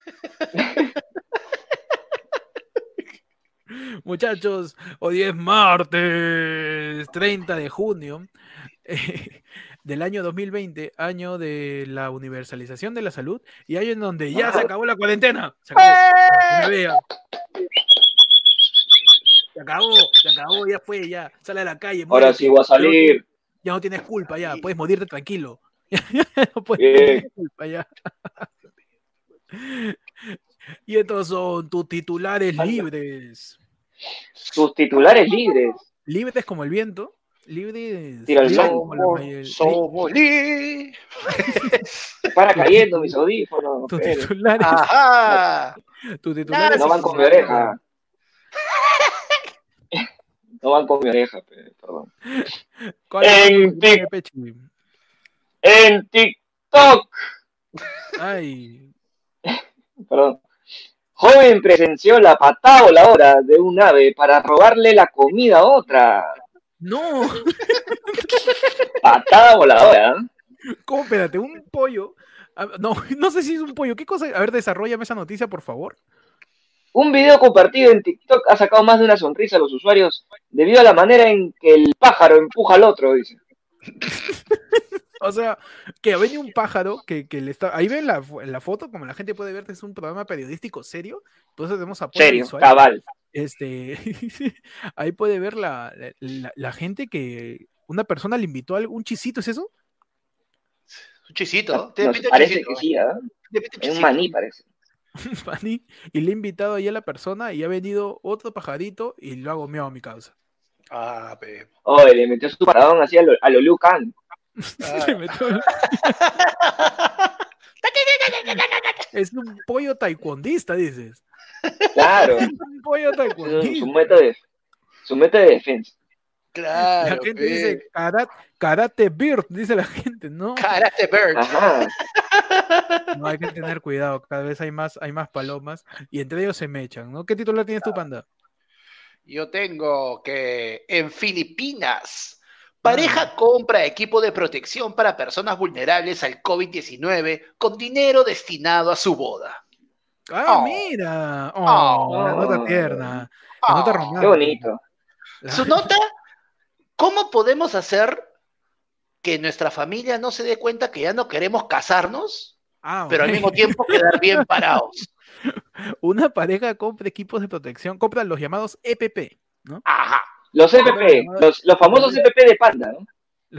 Muchachos, hoy es martes 30 de junio eh, del año 2020, año de la universalización de la salud y año en donde ya se acabó la cuarentena. Se acabó. Se acabó, se acabó, ya fue, ya. Sale a la calle. Ahora sí voy a salir. Ya no tienes culpa, ya. Puedes morirte tranquilo. no puedes tener culpa, ya. y estos son tus titulares libres. Sus titulares libres. Libres como el viento. Libres. Tira el libres Somos li- Para cayendo mis audífonos. Tus titulares. Ajá. tus titulares No van con mi oreja. No van con mi oreja, pe- perdón. ¿Cuál es tu En? En TikTok. Ay. Perdón. Joven presenció la patada voladora de un ave para robarle la comida a otra. No. Patada voladora. ¿Cómo? Espérate, un pollo. No, no sé si es un pollo. ¿Qué cosa? A ver, desarrollame esa noticia, por favor. Un video compartido en TikTok ha sacado más de una sonrisa a los usuarios debido a la manera en que el pájaro empuja al otro, dice. O sea, que ha venido un pájaro que, que le está. Ahí ven la, la foto, como la gente puede ver, es un programa periodístico serio. Entonces tenemos apoyo Serio, visual. cabal. Este, ahí puede ver la, la, la gente que una persona le invitó a un chisito, ¿es eso? Un chisito. ¿no? Te pinta parece chisito, que ¿eh? sí, ¿ah? Te pinta Es un maní, parece. Fanny, y le he invitado ahí a la persona y ha venido otro pajarito y lo ha gomeado a mi causa. Ah, pe. Oh, le metió su paradón así a lo, a lo Liu Kang. Ah. Es un pollo taekwondista, dices. Claro. Es un pollo es su taekwondista. método de, su método de defensa. Claro. La gente pe. dice karate, karate bird, dice la gente, ¿no? Karate Bird. Ajá. No hay que tener cuidado, cada vez hay más, hay más palomas y entre ellos se mechan, ¿no? ¿Qué titular tienes tu panda? Yo tengo que en Filipinas, pareja compra equipo de protección para personas vulnerables al COVID-19 con dinero destinado a su boda. Ah, Oh. mira. Oh, Oh. la nota tierna. La nota Oh. romántica. Qué bonito. Su nota, ¿cómo podemos hacer que nuestra familia no se dé cuenta que ya no queremos casarnos, Ah, pero al mismo tiempo quedar bien parados? Una pareja compra equipos de protección, compra los llamados EPP, ¿no? Ajá, Los EPP, los, los famosos EPP de panda, ¿no?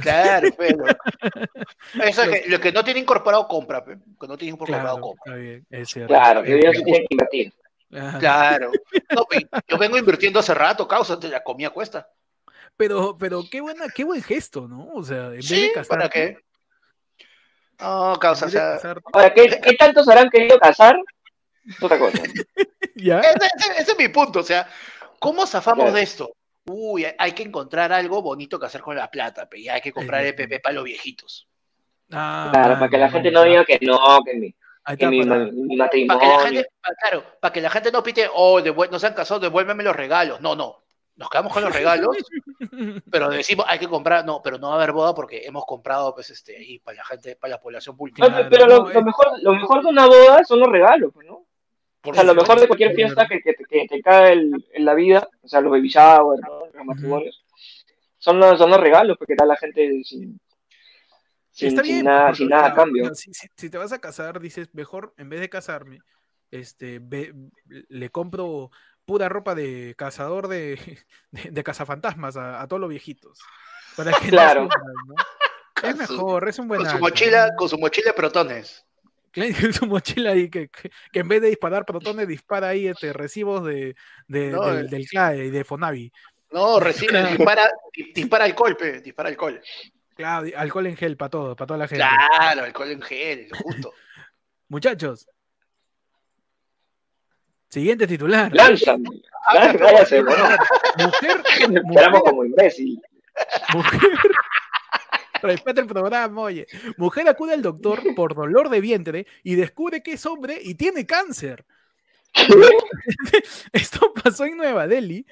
claro, pero. Eso es que, lo que no tiene incorporado compra, que no tiene incorporado Claro, compra. está bien, es cierto. Claro, que ellos tienen que invertir. Ah, Claro. No, yo vengo invirtiendo hace rato, causa, la comida cuesta. Pero, pero qué buena, qué buen gesto, ¿no? O sea, en vez Sí, de casarte, ¿para qué? No, causa, o sea. Ahora, ¿qué, qué tantos habrán querido casar? Es otra cosa. ya. Ese, ese- ese es mi punto, o sea, ¿cómo zafamos Claro. de esto? Uy, hay que encontrar algo bonito que hacer con la plata, y hay que comprar Exacto. EPP para los viejitos. Ah, Claro, para que la gente no diga que no, que mi, que mi, mi Para que la gente, claro, para que la gente no pite, oh, no se han casado, devuélveme los regalos. No, no. Nos quedamos con los regalos, pero decimos, hay que comprar, no, pero no va a haber boda porque hemos comprado, pues, este, ahí para la gente, para la población vulnerable. Claro, pero lo, lo mejor, lo mejor de una boda son los regalos, pues, ¿no? Por O sea, lo mejor de cualquier fiesta que, que, que, que cae en, en la vida, o sea, los baby shower, ¿no? los matrimonios, son los, son los regalos, porque da la gente sin, sin, Está sin bien, nada, sin nada a cambio. Si, si- si te vas a casar, dices, mejor, en vez de casarme, este, ve- le compro pura ropa de cazador de, de, de cazafantasmas a, a todos los viejitos. Para que no Claro. sufran, ¿no? Es mejor, es un buen Con su mochila, ¿no? con su mochila de protones. Claro, con su mochila ahí que, que, que en vez de disparar protones dispara ahí este, recibos de, de- No, del, eh. del CLAE y de Fonavi. No, recibe, dispara, di- dispara alcohol, pe, dispara alcohol. Claro, alcohol en gel para todo, para toda la gente. Claro, alcohol en gel, justo. Muchachos. Siguiente titular. Váyase, bueno, Mujer, esperamos mujer, como imbécil. mujer. Respeta el programa, oye. Mujer acude al doctor por dolor de vientre y descubre que es hombre y tiene cáncer. Esto pasó en Nueva Delhi.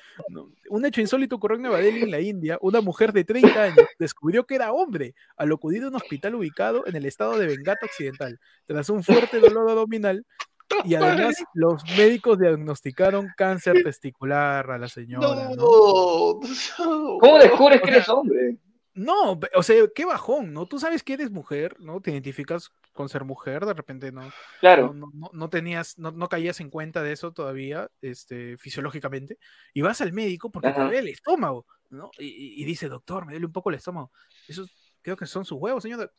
Un hecho insólito ocurrió en Nueva Delhi, en la India. Una mujer de 30 años descubrió que era hombre al acudir a un hospital ubicado en el estado de Bengata Occidental. Tras un fuerte dolor abdominal, Y además, los médicos diagnosticaron cáncer testicular a la señora. ¿no? No, no. ¿Cómo descubres que eres hombre? No, o sea, qué bajón, ¿no? Tú sabes que eres mujer, ¿no? Te identificas con ser mujer, de repente no, Claro. no, no, no- no tenías, no, no caías en cuenta de eso todavía, este, fisiológicamente, y vas al médico porque te duele el estómago, ¿no? Y dice, doctor, me duele un poco el estómago. Eso creo que son sus huevos, señor.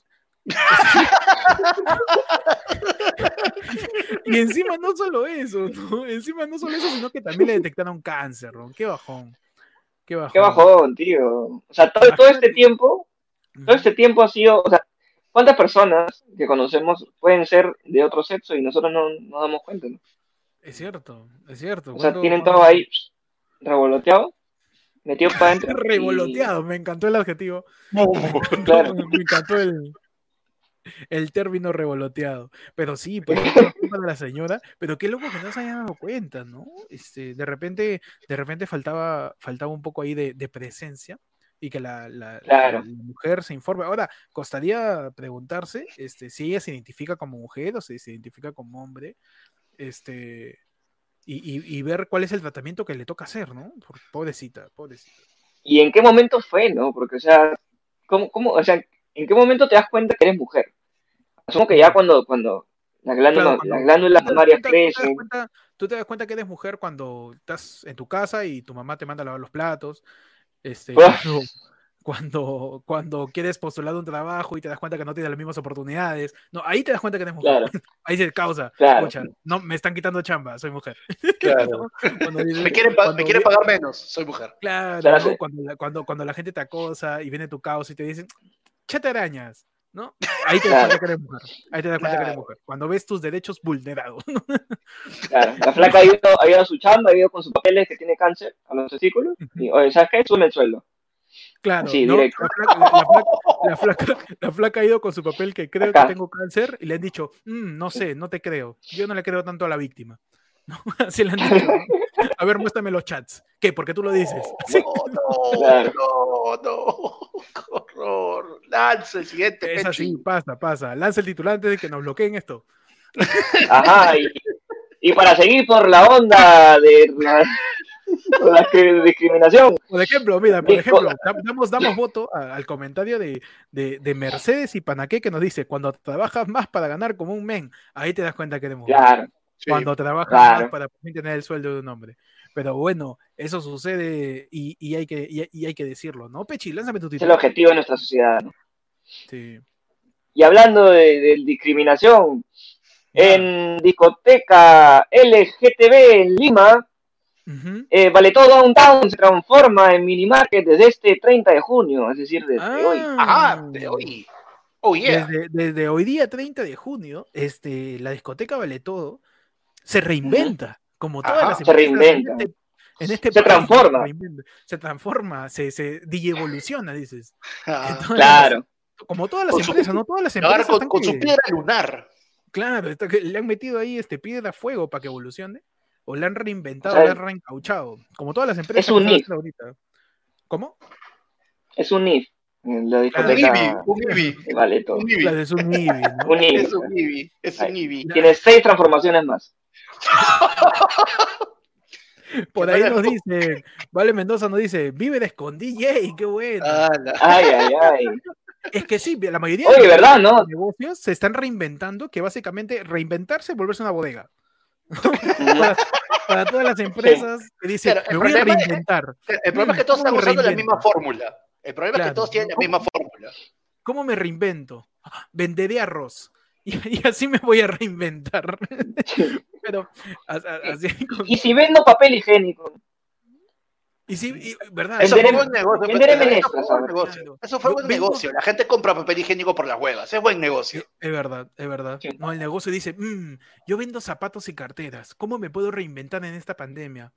y encima no solo eso, ¿no? Encima no solo eso, sino que también le detectaron cáncer, ¿no? Qué bajón. Qué bajón. Qué bajón, tío. O sea, todo, todo este tiempo, todo este tiempo ha sido, o sea, ¿cuántas personas que conocemos pueden ser de otro sexo y nosotros no nos damos cuenta, ¿no? Es cierto, es cierto. O sea, ¿Cuándo- tienen todo ahí revoloteado, metido para adentro. y- Revoloteado, me encantó el adjetivo. Claro. Me encantó el, el término revoloteado. Pero sí, pues la señora, pero qué loco que no se haya dado cuenta, ¿no? Este, de repente, de repente faltaba, faltaba un poco ahí de, de presencia y que la, la- Claro. la- la mujer se informe. Ahora, costaría preguntarse este, si ella se identifica como mujer o si se identifica como hombre, este, y, y- y ver cuál es el tratamiento que le toca hacer, ¿no? Pobrecita, pobrecita. ¿Y en qué momento fue, no? Porque, o sea, ¿cómo, cómo, o sea, ¿en qué momento te das cuenta que eres mujer? Asumo que ya cuando, cuando las glándulas, Claro, cuando- las glándulas mamarias crecen, Tú te das cuenta que eres mujer cuando estás en tu casa y tu mamá te manda a lavar los platos. Este, cuando, cuando, cuando quieres postular un trabajo y te das cuenta que no tienes las mismas oportunidades. No, ahí te das cuenta que eres mujer. claro, Ahí se causa. Claro. "Pucha, no, me están quitando chamba, soy mujer. Claro. Cuando dices- Me quieren, pa- cuando me quieren vi- pagar menos, soy mujer. Claro, cuando, cuando la gente te acosa y viene tu causa y te dicen, chate arañas, ¿no? Ahí te das cuenta que eres mujer. Ahí te das cuenta que eres mujer. Cuando ves tus derechos vulnerados. claro. La flaca ha ido, ha ido a su chamba, ha ido con sus papeles que tiene cáncer a los testículos, y, oye, ¿sabes qué? Sube el sueldo. Claro, Sí, ¿no? directo. La, flaca, la- la flaca- la flaca- la flaca ha ido con su papel que creo Acá. que tengo cáncer y le han dicho, "Mm, no sé, no te creo. Yo no le creo tanto a la víctima. ¿No? Así le han dicho. ¿no? A ver, muéstrame los chats. ¿Qué? ¿Por qué tú lo dices? Sí. No, Claro. no, no, horror. Lanza el siguiente. Es así, pasa, pasa. Lanza el titular antes de que nos bloqueen esto. Ajá, y, y para seguir por la onda de la, la discriminación, Por ejemplo, mira, por ejemplo, da- damos, damos voto a- al comentario de, de, de Mercedes y Panaqué que nos dice, cuando trabajas más para ganar como un men, ahí te das cuenta que eres mujer. claro, Sí. cuando trabajas claro. más para poder tener el sueldo de un hombre. Pero bueno, eso sucede y, y hay, que, y, y hay que decirlo, ¿no? Pechi, lánzame tu es el título. objetivo de nuestra sociedad. ¿no? Sí. Y hablando de, de discriminación, en discoteca LGTB en Lima, Ujú. eh, Vale Todo Downtown se transforma en minimarket desde este 30 de junio, es decir, desde hoy. Ajá, de hoy. Oh, yeah. Desde, desde hoy día 30 de junio, este, la discoteca Vale Todo se reinventa, como todas Ajá, las se empresas reinventa. En este, en este Se país, transforma. Se, reinventa, se transforma, se, se digievoluciona, dices. Ah, Claro, como todas las Con su- empresas, ¿no? Todas las empresas con, están con su piedra lunar. Claro, está que le han metido ahí este piedra a fuego para que evolucione, o le han reinventado, O sea, le han reencauchado, como todas las empresas un que if. haciendo ahorita. ¿Cómo? es un IF, en la Un discoteca IBI, un IBI. Vale Todo. Un IBI. Un. Es un IBI. Es un IBI. Tiene seis transformaciones más. Por ahí nos dice, Vale Mendoza nos dice, vive de escondí, yay, qué bueno. Ala. Ay, ay, ay. Es que sí, la mayoría Oye, de los ¿verdad, no? negocios se están reinventando, que básicamente reinventarse es volverse una bodega. Para, para todas las empresas que dicen, me voy a problema es- reinventar. El problema es que todos ¿Cómo están usando la misma fórmula. El problema es que todos tienen la misma fórmula. ¿Cómo me reinvento? Ah, Venderé arroz. Y, y así me voy a reinventar. Pero, a- a- así con- Y si vendo papel higiénico, y sí, y- ¿verdad? Eso fue buen negocio. Eso fue buen negocio. Claro. Eso fue Yo buen vendo- negocio. La gente compra papel higiénico por las huevas. Es buen negocio. Es, verdad, es verdad. No, el negocio dice, "Mm, yo vendo zapatos y carteras. ¿Cómo me puedo reinventar en esta pandemia?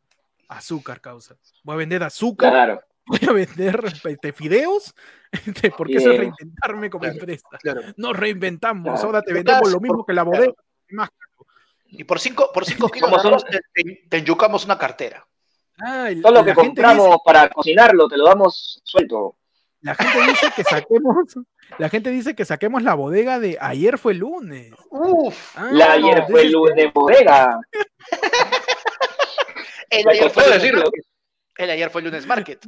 Azúcar, causa. Voy a vender azúcar, claro. Voy a vender este, fideos, este, porque eso es reinventarme como Claro. empresa. Claro. Nos reinventamos, Claro. ahora te vendemos lo mismo que la claro. bodega. Más Y por cinco, por cinco kilos de arroz te, te- te enyucamos una cartera. Ah, Todo y lo que compramos para cocinarlo te lo damos suelto. La gente dice que saquemos, la gente dice que saquemos la bodega de ayer fue lunes. Uf. Ah, La ayer fue lunes bodega. El ayer, fue decirlo. el ayer fue lunes market.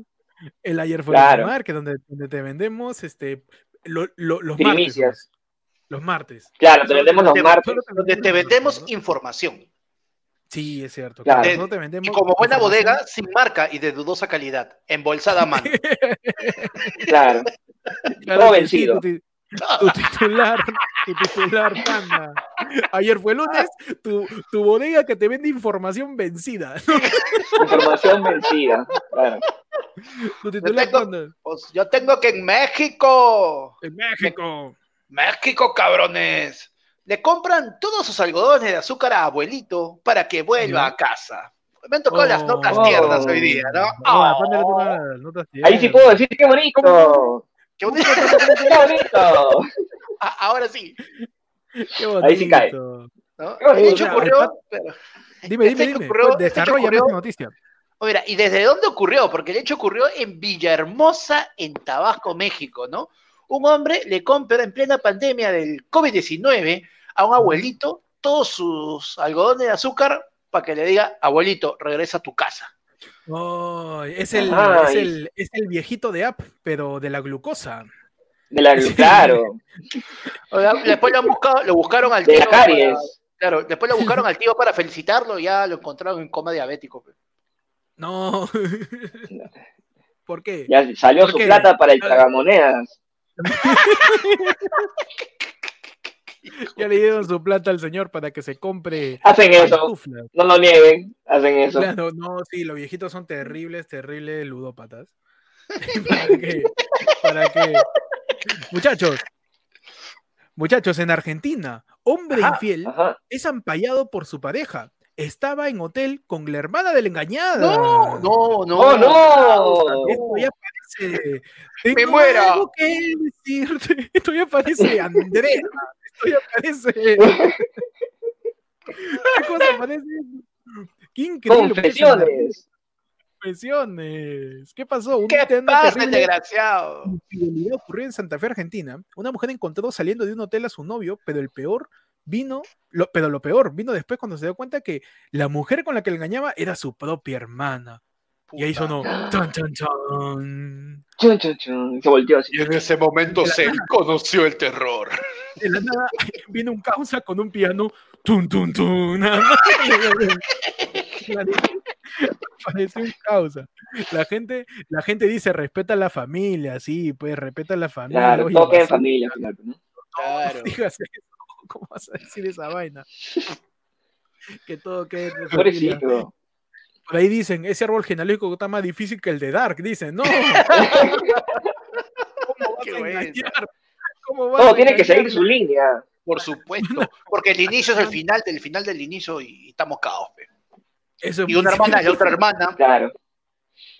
El ayer fue Claro. lunes market, donde, donde te vendemos este lo- lo- los martes. Primicias. pues. Los martes. Claro, te vendemos los te- martes. Donde te vendemos martes, ¿no? información. Sí, es cierto. Claro. De- te vendemos Y como buena bodega, sin marca y de dudosa calidad. Embolsada a mano. Claro. Claro sí, vencido. tu, ti- tu titular, tu titular, panda. Ayer fue lunes, tu, tu bodega que te vende información vencida. Información vencida. Claro. Tu titular, tengo-. Pues yo tengo que en México. En México. México, cabrones. Le compran todos sus algodones de azúcar a abuelito para que vuelva Ya. a casa. Me han tocado las notas Oh. tiernas hoy día, ¿no? La Oh, las notas Ahí sí puedo decir qué bonito. qué bonito. Qué bonito. Ah, Ahora sí. Qué bonito. Ahí sí cae. ¿no? Qué bonito. Hecho ocurrió. pero- Dime, este dime, dime. ocurrió- Pues, este Desarrolla ocurrió- más noticia. Mira, ¿y desde dónde ocurrió? Porque el hecho ocurrió en Villahermosa, en Tabasco, México, ¿no? Un hombre le compra en plena pandemia del COVID-19 a un abuelito todos sus algodones de azúcar para que le diga, abuelito, regresa a tu casa. Oh, es, el, es, el, es el viejito de app, pero de la glucosa. De la, claro. O sea, Después lo, han buscado, lo buscaron al De tío. la para- caries. claro, después lo buscaron al tío para felicitarlo y ya lo encontraron en coma diabético. No. ¿Por qué? Ya salió ¿Por su qué? plata para el tragamonedas. Ya le dieron su plata al señor para que se compre Hacen eso. No lo nieguen. Hacen eso. Claro, no, sí, los viejitos son terribles, terribles ludópatas. ¿Para qué? ¿Para qué? Muchachos, muchachos, en Argentina, hombre Ajá, infiel Ajá. es ampallado por su pareja. Estaba en hotel con la hermana de la engañada. No, no, no. ¡Oh, no! Esto ya parece. Tengo ¡Me muero! algo que decirte. Esto ya parece Andrea. Esto ya parece. ¿Qué cosa parece? Qué increíble. Confesiones. Confesiones. ¿Qué pasó? Un ¿Qué pasa, el desgraciado? infidelidad ocurrió en Santa Fe, Argentina. Una mujer encontró saliendo de un hotel a su novio, pero el peor vino, lo, pero lo peor vino después cuando se dio cuenta que la mujer con la que le engañaba era su propia hermana. Y ahí Puta. sonó. Chan, chan, chan. Chun, chun, chun. Se volteó así. Y en ese momento se conoció el terror. De la nada viene un causa con un piano. Tun, tun, tun. nada. Parece un causa. La gente, la gente dice respeta a la familia, sí, pues respeta a la familia. Claro, queda en familia al final, ¿no? no Claro. digas eso. ¿Cómo vas a decir esa vaina? Que todo quede. Pobrecito. Por ahí dicen, ese árbol genealógico está más difícil que el de Dark. Dicen, no. ¿Cómo vas Qué a engañar? ¿Cómo vas Todo a tiene que seguir su línea. Por supuesto. Porque el inicio es el final del final del inicio y estamos caos. Eso es Y una hermana y otra hermana. Claro.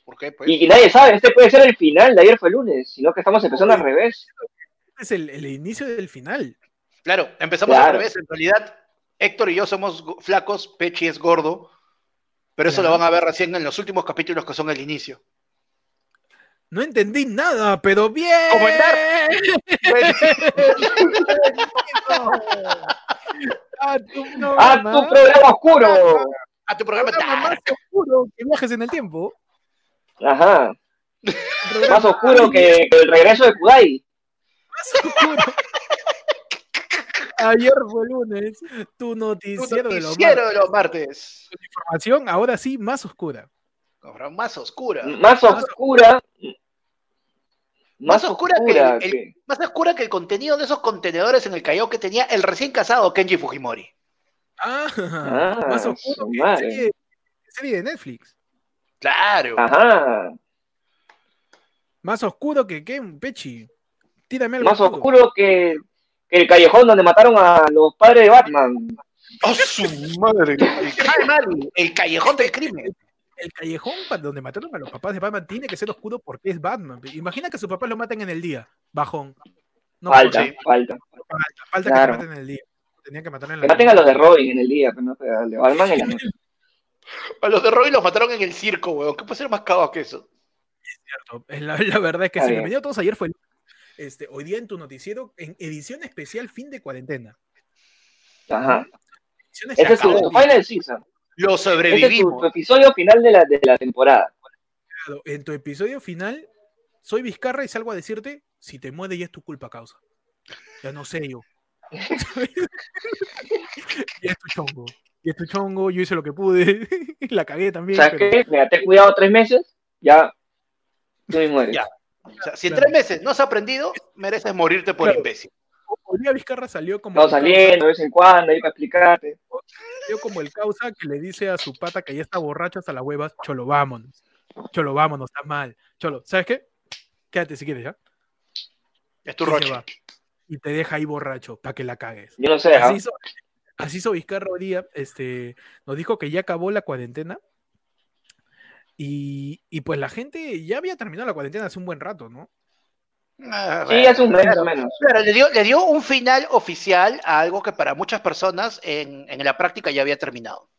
¿Por qué? Pues? Y, y nadie sabe, este puede ser el final de ayer fue lunes, sino que estamos empezando al revés. Es el, el inicio del final. Claro, empezamos Claro. al revés. En realidad, Héctor y yo somos flacos, Pechi es gordo. Pero eso lo van a ver recién en los últimos capítulos que son el inicio. No entendí nada, pero bien. Como en Dark. A tu ¡Ah, programa, tu programa oscuro! A tu programa programa más oscuro que viajes en el tiempo. Ajá. Más oscuro que, que el regreso de Kudai. más oscuro. Ayer fue lunes, tu Tu noticiero de los noticiero de los martes. información, ahora sí más oscura. Ahora, Más oscura. Más oscura. Más oscura que el- Más oscura que el contenido de esos contenedores en el Callao que tenía el recién casado Kenji Fujimori. Ah, Ah, más oscuro que serie, serie de Netflix. Claro. Ajá. Más oscuro que qué, Pechi. Tírame algo Más oscuro que, que el callejón donde mataron a los padres de Batman. ¡Oh, su madre! El, Callejón- el callejón del crimen. El callejón donde mataron a los papás de Batman tiene que ser oscuro porque es Batman. Imagina que sus papás lo maten en el día. Bajón. No falta, falta. falta, falta Claro. que lo maten en el día. Tenían que matar en la Que maten a los de Robin en el día, pero no de Batman en la noche. A los de Robin los mataron en el circo, weón. ¿Qué puede ser más cagado que eso? cierto. Es La, la verdad es que bien. Bienvenido a todos. Ayer fue el- este, hoy día en tu noticiero, en edición especial fin de cuarentena. Ajá. Este es tu, final season. Lo Este es tu, sobrevivimos. tu episodio final de la, de la temporada. En tu episodio final, soy Vizcarra y salgo a decirte, si te mueres ya es tu culpa causa. Ya no sé yo. y es tu chongo. Y es tu chongo, yo hice lo que pude. la cagué también. ¿Sabes pero- qué? Mira, te he cuidado tres meses, ya tú me mueres. Ya. O sea, si en Claro. tres meses no has aprendido, mereces morirte por Claro. imbécil. Hoy día Vizcarra salió como, causa, saliendo de vez en cuando ahí para explicarte. salió como el causa que le dice a su pata que ya está borracho hasta las huevas, cholo, vámonos. Cholo, vámonos, está mal. Cholo, ¿sabes qué? Quédate si quieres, ¿ya? Es tu roche. Y te deja ahí borracho para que la cagues. Yo no sé, ¿ah? Así hizo, así hizo Vizcarra hoy día, este, nos dijo que ya acabó la cuarentena. Y, y pues la gente ya había terminado la cuarentena hace un buen rato, ¿no? Ah, Sí, hace un mes más o menos. Claro, le dio, le dio un final oficial a algo que para muchas personas en, en la práctica ya había terminado.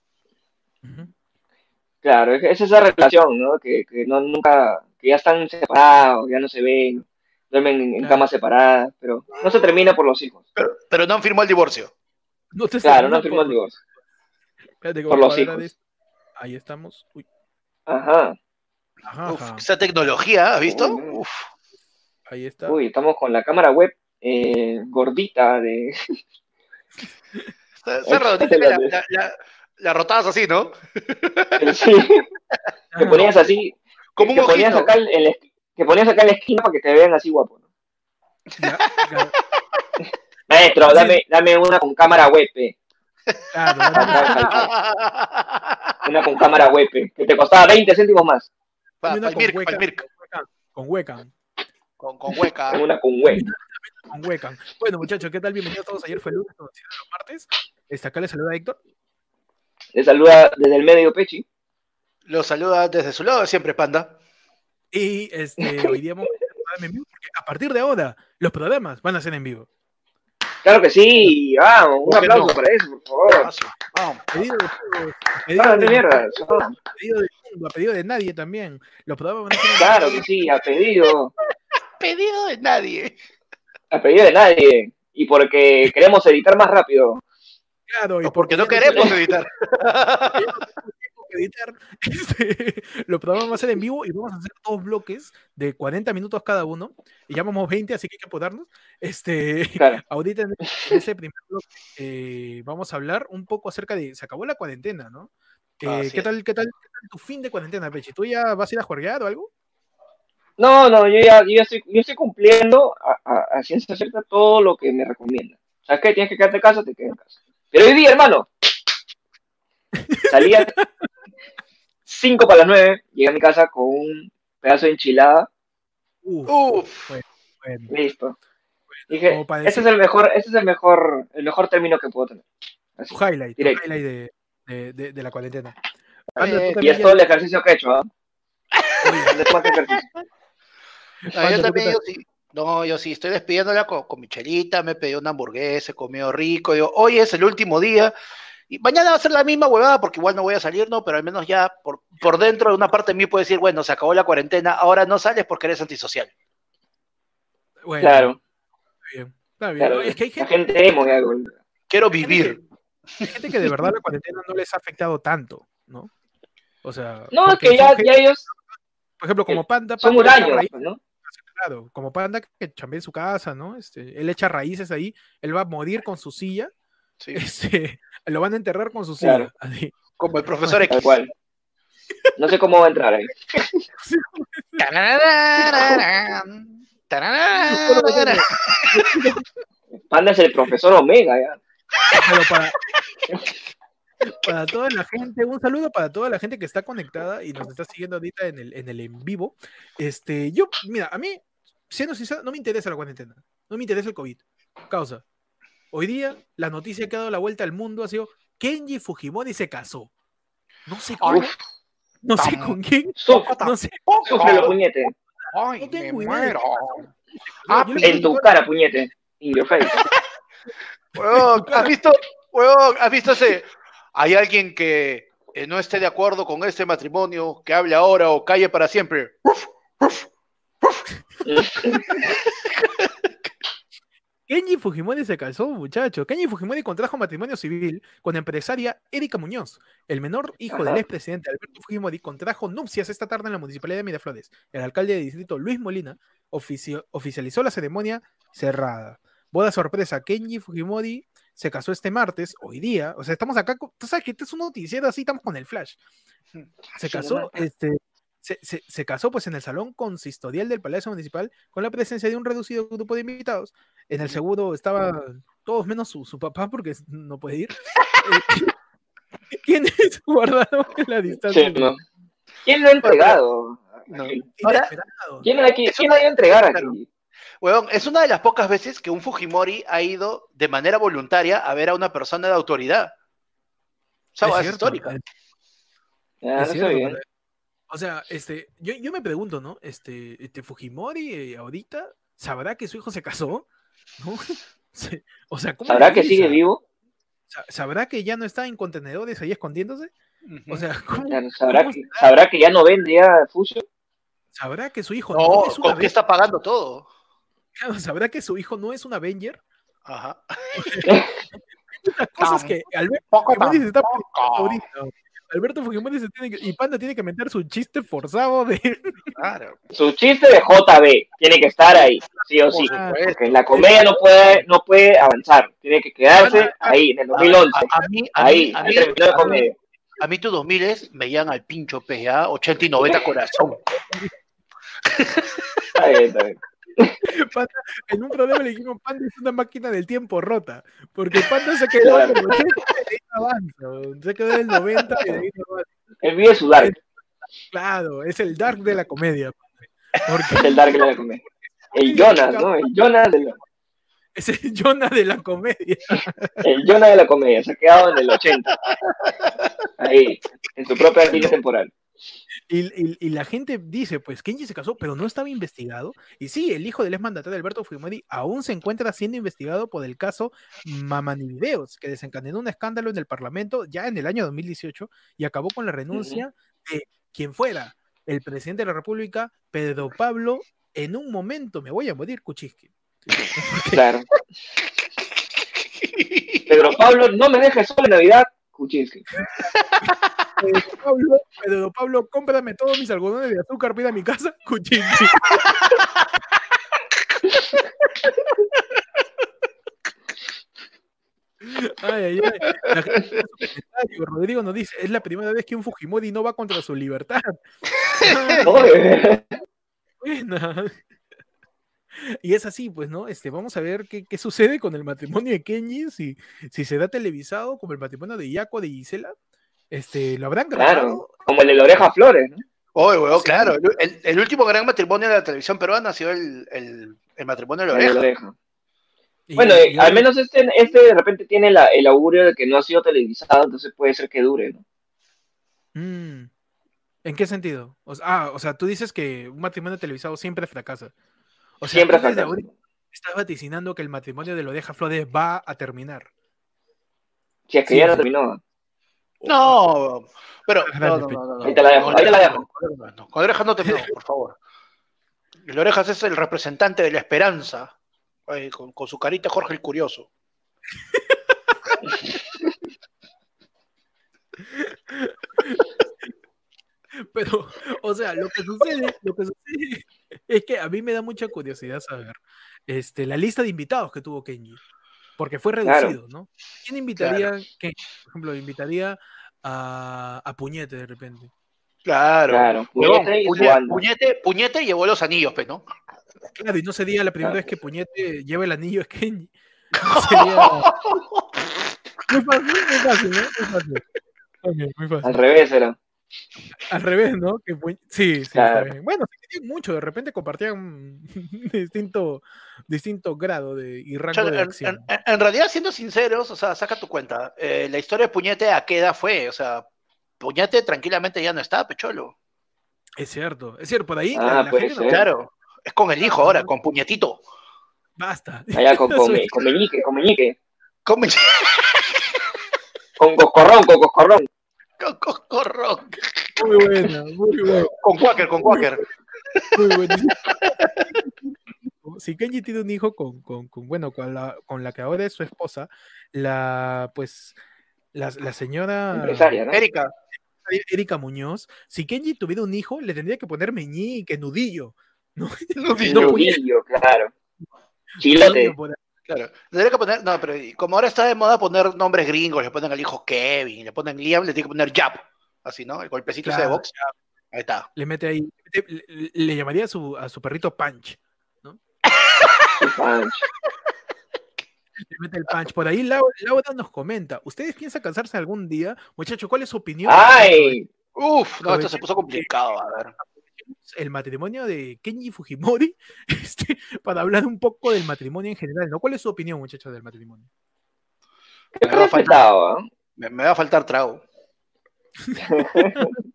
Claro, es, es esa relación, ¿no? Que, que no, nunca, que ya están separados, ya no se ven, duermen en, en Claro. camas separadas, pero no se termina por los hijos. Pero, pero no firmó el divorcio. No te Claro, no firmó el por- divorcio. espérate que por los hijos. Ahí estamos. Uy, Ajá. ajá, Uf, ajá. esa tecnología, ¿has visto? Uy, Uf. Ahí está. Uy, estamos con la cámara web eh, gordita de... Esa- esa redondita la, la, la- la rotabas así, ¿no? Sí, que ponías así, Como un que ponías acá en, la, ponías acá en la esquina para que te vean así guapo. ¿no? Ya, claro, Maestro, dame, dame una con cámara web, eh. claro, dame- una con cámara web, eh, que te costaba 20 céntimos más. Pa- una con Mirk, hueca, con webcam, Con, con hueca. Una con web. con webcam. Bueno, muchachos, ¿qué tal? Bienvenidos todos. Ayer fue el lunes, hicieron los martes. Este, acá les saluda Héctor. Le saluda desde el medio Pechi. Lo saluda desde su lado siempre, Panda. Y este, hoy día vamos a hacer un programa en vivo porque a partir de ahora los programas van a ser en vivo. Claro que sí, vamos, un ¿Por qué aplauso no? para eso, por favor. Vamos. Pedido de pedido Ah, de, de mierda. no. a pedido mundo, a pedido de nadie también. Los programas van a ser en Claro que sí, a pedido, Pedido de nadie. a pedido de nadie. Y porque queremos editar más rápido. Claro, y porque no queremos editar. editar, este, los programas van a ser en vivo y vamos a hacer dos bloques de 40 minutos cada uno. Y ya vamos 20, así que hay que apurarnos. Este, Claro. ahorita en ese primer bloque eh, vamos a hablar un poco acerca de. Se acabó la cuarentena, ¿no? Eh, Así ¿qué, tal, ¿Qué tal qué tal tu fin de cuarentena, Pechi? ¿Tú ya vas a ir a jugar o algo? No, no, yo ya, yo ya estoy, yo estoy cumpliendo a, a- a ciencia cierta todo lo que me recomiendan. ¿Sabes qué? Tienes que quedarte en casa, te quedas en casa. Pero hoy día, hermano, salía 5 para las 9, llegué a mi casa con un pedazo de enchilada, Uf, Uf. bueno. listo. Dije, ese es el mejor, ese es el mejor, el mejor término que puedo tener. Así. Tu highlight, tu highlight de, de- de- de la cuarentena. Eh, Y es ya- todo el ejercicio que he hecho, ¿ah? No, yo ¿tú también, yo sí. No, yo sí, estoy despidiéndola con, con mi chelita, me pedí una hamburguesa, he comido rico, digo, hoy es el último día, y mañana va a ser la misma huevada, porque igual no voy a salir, ¿no? Pero al menos ya por, por dentro de una parte de mí puede decir, bueno, se acabó la cuarentena, ahora no sales porque eres antisocial. bueno, Claro, Está bien. Está bien. claro. Es que hay La gente, emo. Quiero Hay gente vivir. hay gente que de verdad la cuarentena no les ha afectado tanto, ¿no? O sea, No, es que son ya, gente- ya ellos por ejemplo, como Panda, son Panda raíces, pues, ¿no? claro, como Panda que chambea en su casa, ¿no? Este, él echa raíces ahí, él va a morir con su silla, Sí, este, lo van a enterrar con su Claro. silla. como el profesor X. Cual. No sé cómo va a entrar ahí. Tararararán. Panda es el profesor Omega, ya. Pero para, para toda la gente, un saludo para toda la gente que está conectada y nos está siguiendo ahorita en el en, el en vivo. Este, yo, mira, a mí, siendo sincero, no me interesa la cuarentena, no me interesa el COVID. Causa. Hoy día, la noticia que ha dado la vuelta al mundo ha sido Kenji Fujimori se casó. No sé no sé con quién, no sé. puñetes. Ay, No me tengo idea muero. qué Ah, En tu cara, puñete. In your face. Huevón, ¿has visto? ¿has visto ese? Hay alguien que eh, no esté de acuerdo con este matrimonio, que hable ahora o calle para siempre. Uf, Kenji Fujimori se casó, muchacho. Kenji Fujimori contrajo matrimonio civil con la empresaria Erika Muñoz. El menor hijo del Ajá. expresidente Alberto Fujimori contrajo nupcias esta tarde en la municipalidad de Miraflores. El alcalde de distrito Luis Molina oficio- oficializó la ceremonia cerrada. Boda sorpresa, Kenji Fujimori se casó este martes, hoy día. O sea, estamos acá, con- tú sabes que este es un noticiero así, estamos con el flash. Se Sí, casó, este, se, se- se casó pues en el salón consistorial del Palacio Municipal con la presencia de un reducido grupo de invitados. En el seguro estaban todos menos su, su papá porque no puede ir. Eh, ¿Quiénes guardaron la distancia? Sí, no. ¿Quién lo ha entregado? No. Ahora, Ahora, ¿Quién, aquí, Eso ¿quién ha ido a entregar aquí? es una de las pocas veces que un Fujimori ha ido de manera voluntaria a ver a una persona de autoridad. O sea, es, histórica. es- Ya, es no cierto, O sea, este, yo, yo me pregunto, ¿no? Este, este Fujimori eh, ahorita sabrá que su hijo se casó, O sea, ¿cómo ¿Sabrá que sigue vivo? Sa- ¿Sabrá que ya no está en contenedores ahí escondiéndose? O sea, ¿cómo- Claro, ¿Sabrá, ¿Cómo que, ¿Sabrá que ya no vende ya Fusion? ¿sabrá que su hijo no, no, es un ¿con qué Avenger? está pagando todo? ¿Sabrá que su hijo no es un Avenger? Ajá. Las cosas que Alberto Poco Fujimori se está ahorita. Alberto Fujimori se tiene que, y Panda tiene que meter su chiste forzado de Claro. Su chiste de JB tiene que estar ahí, sí o sí. Ah. Porque la comedia no puede, no puede avanzar. Tiene que quedarse ahí, en el 2011. A, a mí, a Ahí, mí, a ahí mí, a mí- comedia. a mí tus 2000 me llegan al pincho PA, 80 y 90 corazón. Está bien, está bien. Panda, en un programa le dijimos Panda es una máquina del tiempo rota, porque Panda se quedó en el 80 y ahí no avanza, se quedó en el 90 y ahí no avanza. Él vive su dark, Claro, es el dark de la comedia. Porque es el dark de la comedia. El Jonas, ¿no? El Jonas de la, es el Jonah de la comedia. el Jonas de la comedia. Se ha quedado en el 80. Ahí, en su propia línea temporal. Y, y- y la gente dice, pues Kenji se casó, pero no estaba investigado. Y sí, el hijo del exmandatario Alberto Fujimori aún se encuentra siendo investigado por el caso Mamani Videos, que desencadenó un escándalo en el Parlamento ya en el año 2018 y acabó con la renuncia de quien fuera el presidente de la República, Pedro Pablo, en un momento me voy a morir, Kuczynski. Claro. Pedro Pablo, no me dejes solo en Navidad. Kuczynski. Pedro Pablo, Pedro Pablo, cómprame todos mis algodones de azúcar, pida a mi casa, Kuczynski. Ay, ay, ay. Rodrigo nos dice, es la primera vez que un Fujimori no va contra su libertad. Buena. Y es así, pues, ¿no? Este, vamos a ver qué, qué sucede con el matrimonio de Kenji, si, si será televisado como el matrimonio de Yaco de Gisela. Este, ¿lo habrán grabado? Claro, como el de la oreja Flores, ¿no? Oye, weón, Sí. claro. El, último gran matrimonio de la televisión peruana ha sido el, el- el matrimonio de la El de la oreja. oreja. Y- Bueno, y eh, al menos este, este de repente tiene la- el augurio de que no ha sido televisado, entonces puede ser que dure, ¿no? Mm. ¿En qué sentido? O ah, o sea, tú dices que un matrimonio televisado siempre fracasa. O sea, Siempre fracasa. estás vaticinando que el matrimonio de la oreja Flores va a terminar. Si es que Sí, ya no sí. terminó. No, pero. No, no, no, no. Ahí te la dejo, Con ahí te la orejas dejo. no, con orejas no. Te no, por favor. El orejas es el representante de la esperanza. Ay, con, con su carita Jorge el Curioso. Pero, o sea, lo que sucede, lo que sucede es que a mí me da mucha curiosidad saber este, la lista de invitados que tuvo Kenji. Porque fue Claro. reducido, ¿no? ¿Quién invitaría, Kenji, por ejemplo, invitaría a, a Puñete de repente? Claro. Claro, Puñete Puñete. Puñete, Puñete llevó los anillos, pues, ¿no? Claro, y no sería la primera Claro. vez que Puñete lleva el anillo a Kenji. No sería... Muy fácil, muy fácil, ¿no? Muy fácil. Muy fácil. Al revés era. Al revés, ¿no? Que sí, sí, Claro. está bien. Bueno, querían mucho, de repente compartían distinto, distinto grado de, y rango de en, acción. en- en realidad, siendo sinceros, o sea, saca tu cuenta. eh, la historia de Puñete a qué edad fue, o sea, Puñete tranquilamente ya no está, pecholo. Es cierto, es cierto, por ahí Ah, la, la puede gente no- ser. Claro. Es con el hijo ahora, con Puñetito. basta. Allá con, con, con Meñique, con Meñique. Con- Con Coscorrón, con Coscorrón. Con Coco Rock. Muy buena, muy buena. Con Quaker, con Quaker. Muy buena. Si Kenji tiene un hijo con, con, con, bueno, con la, con la que ahora es su esposa, la, pues, la, la señora Empresaria, ¿no? Erika. Erika Muñoz, si Kenji tuviera un hijo, le tendría que poner meñique, nudillo. ¿no? Nudillo, no podía- claro. Chilote. Nudillo por ahí. Claro. Tendría que poner, no, pero como ahora está de moda poner nombres gringos, le ponen al hijo Kevin, le ponen Liam, le tiene que poner Jab. Así, ¿no? El golpecito ese de Claro, box. Ahí está. Le mete ahí, le, llamaría a su, a su perrito Punch. Punch. Le mete el punch. Por ahí Laura, Laura nos comenta, ¿ustedes piensan casarse algún día? Muchacho, ¿cuál es su opinión? ¡Ay! Uf, no, esto se puso complicado, a ver. El matrimonio de Kenji Fujimori, este, para hablar un poco del matrimonio en general, ¿no? ¿Cuál es su opinión, muchachos, del matrimonio? Me va a faltar, respetado, ¿eh? me, me va a faltar trago.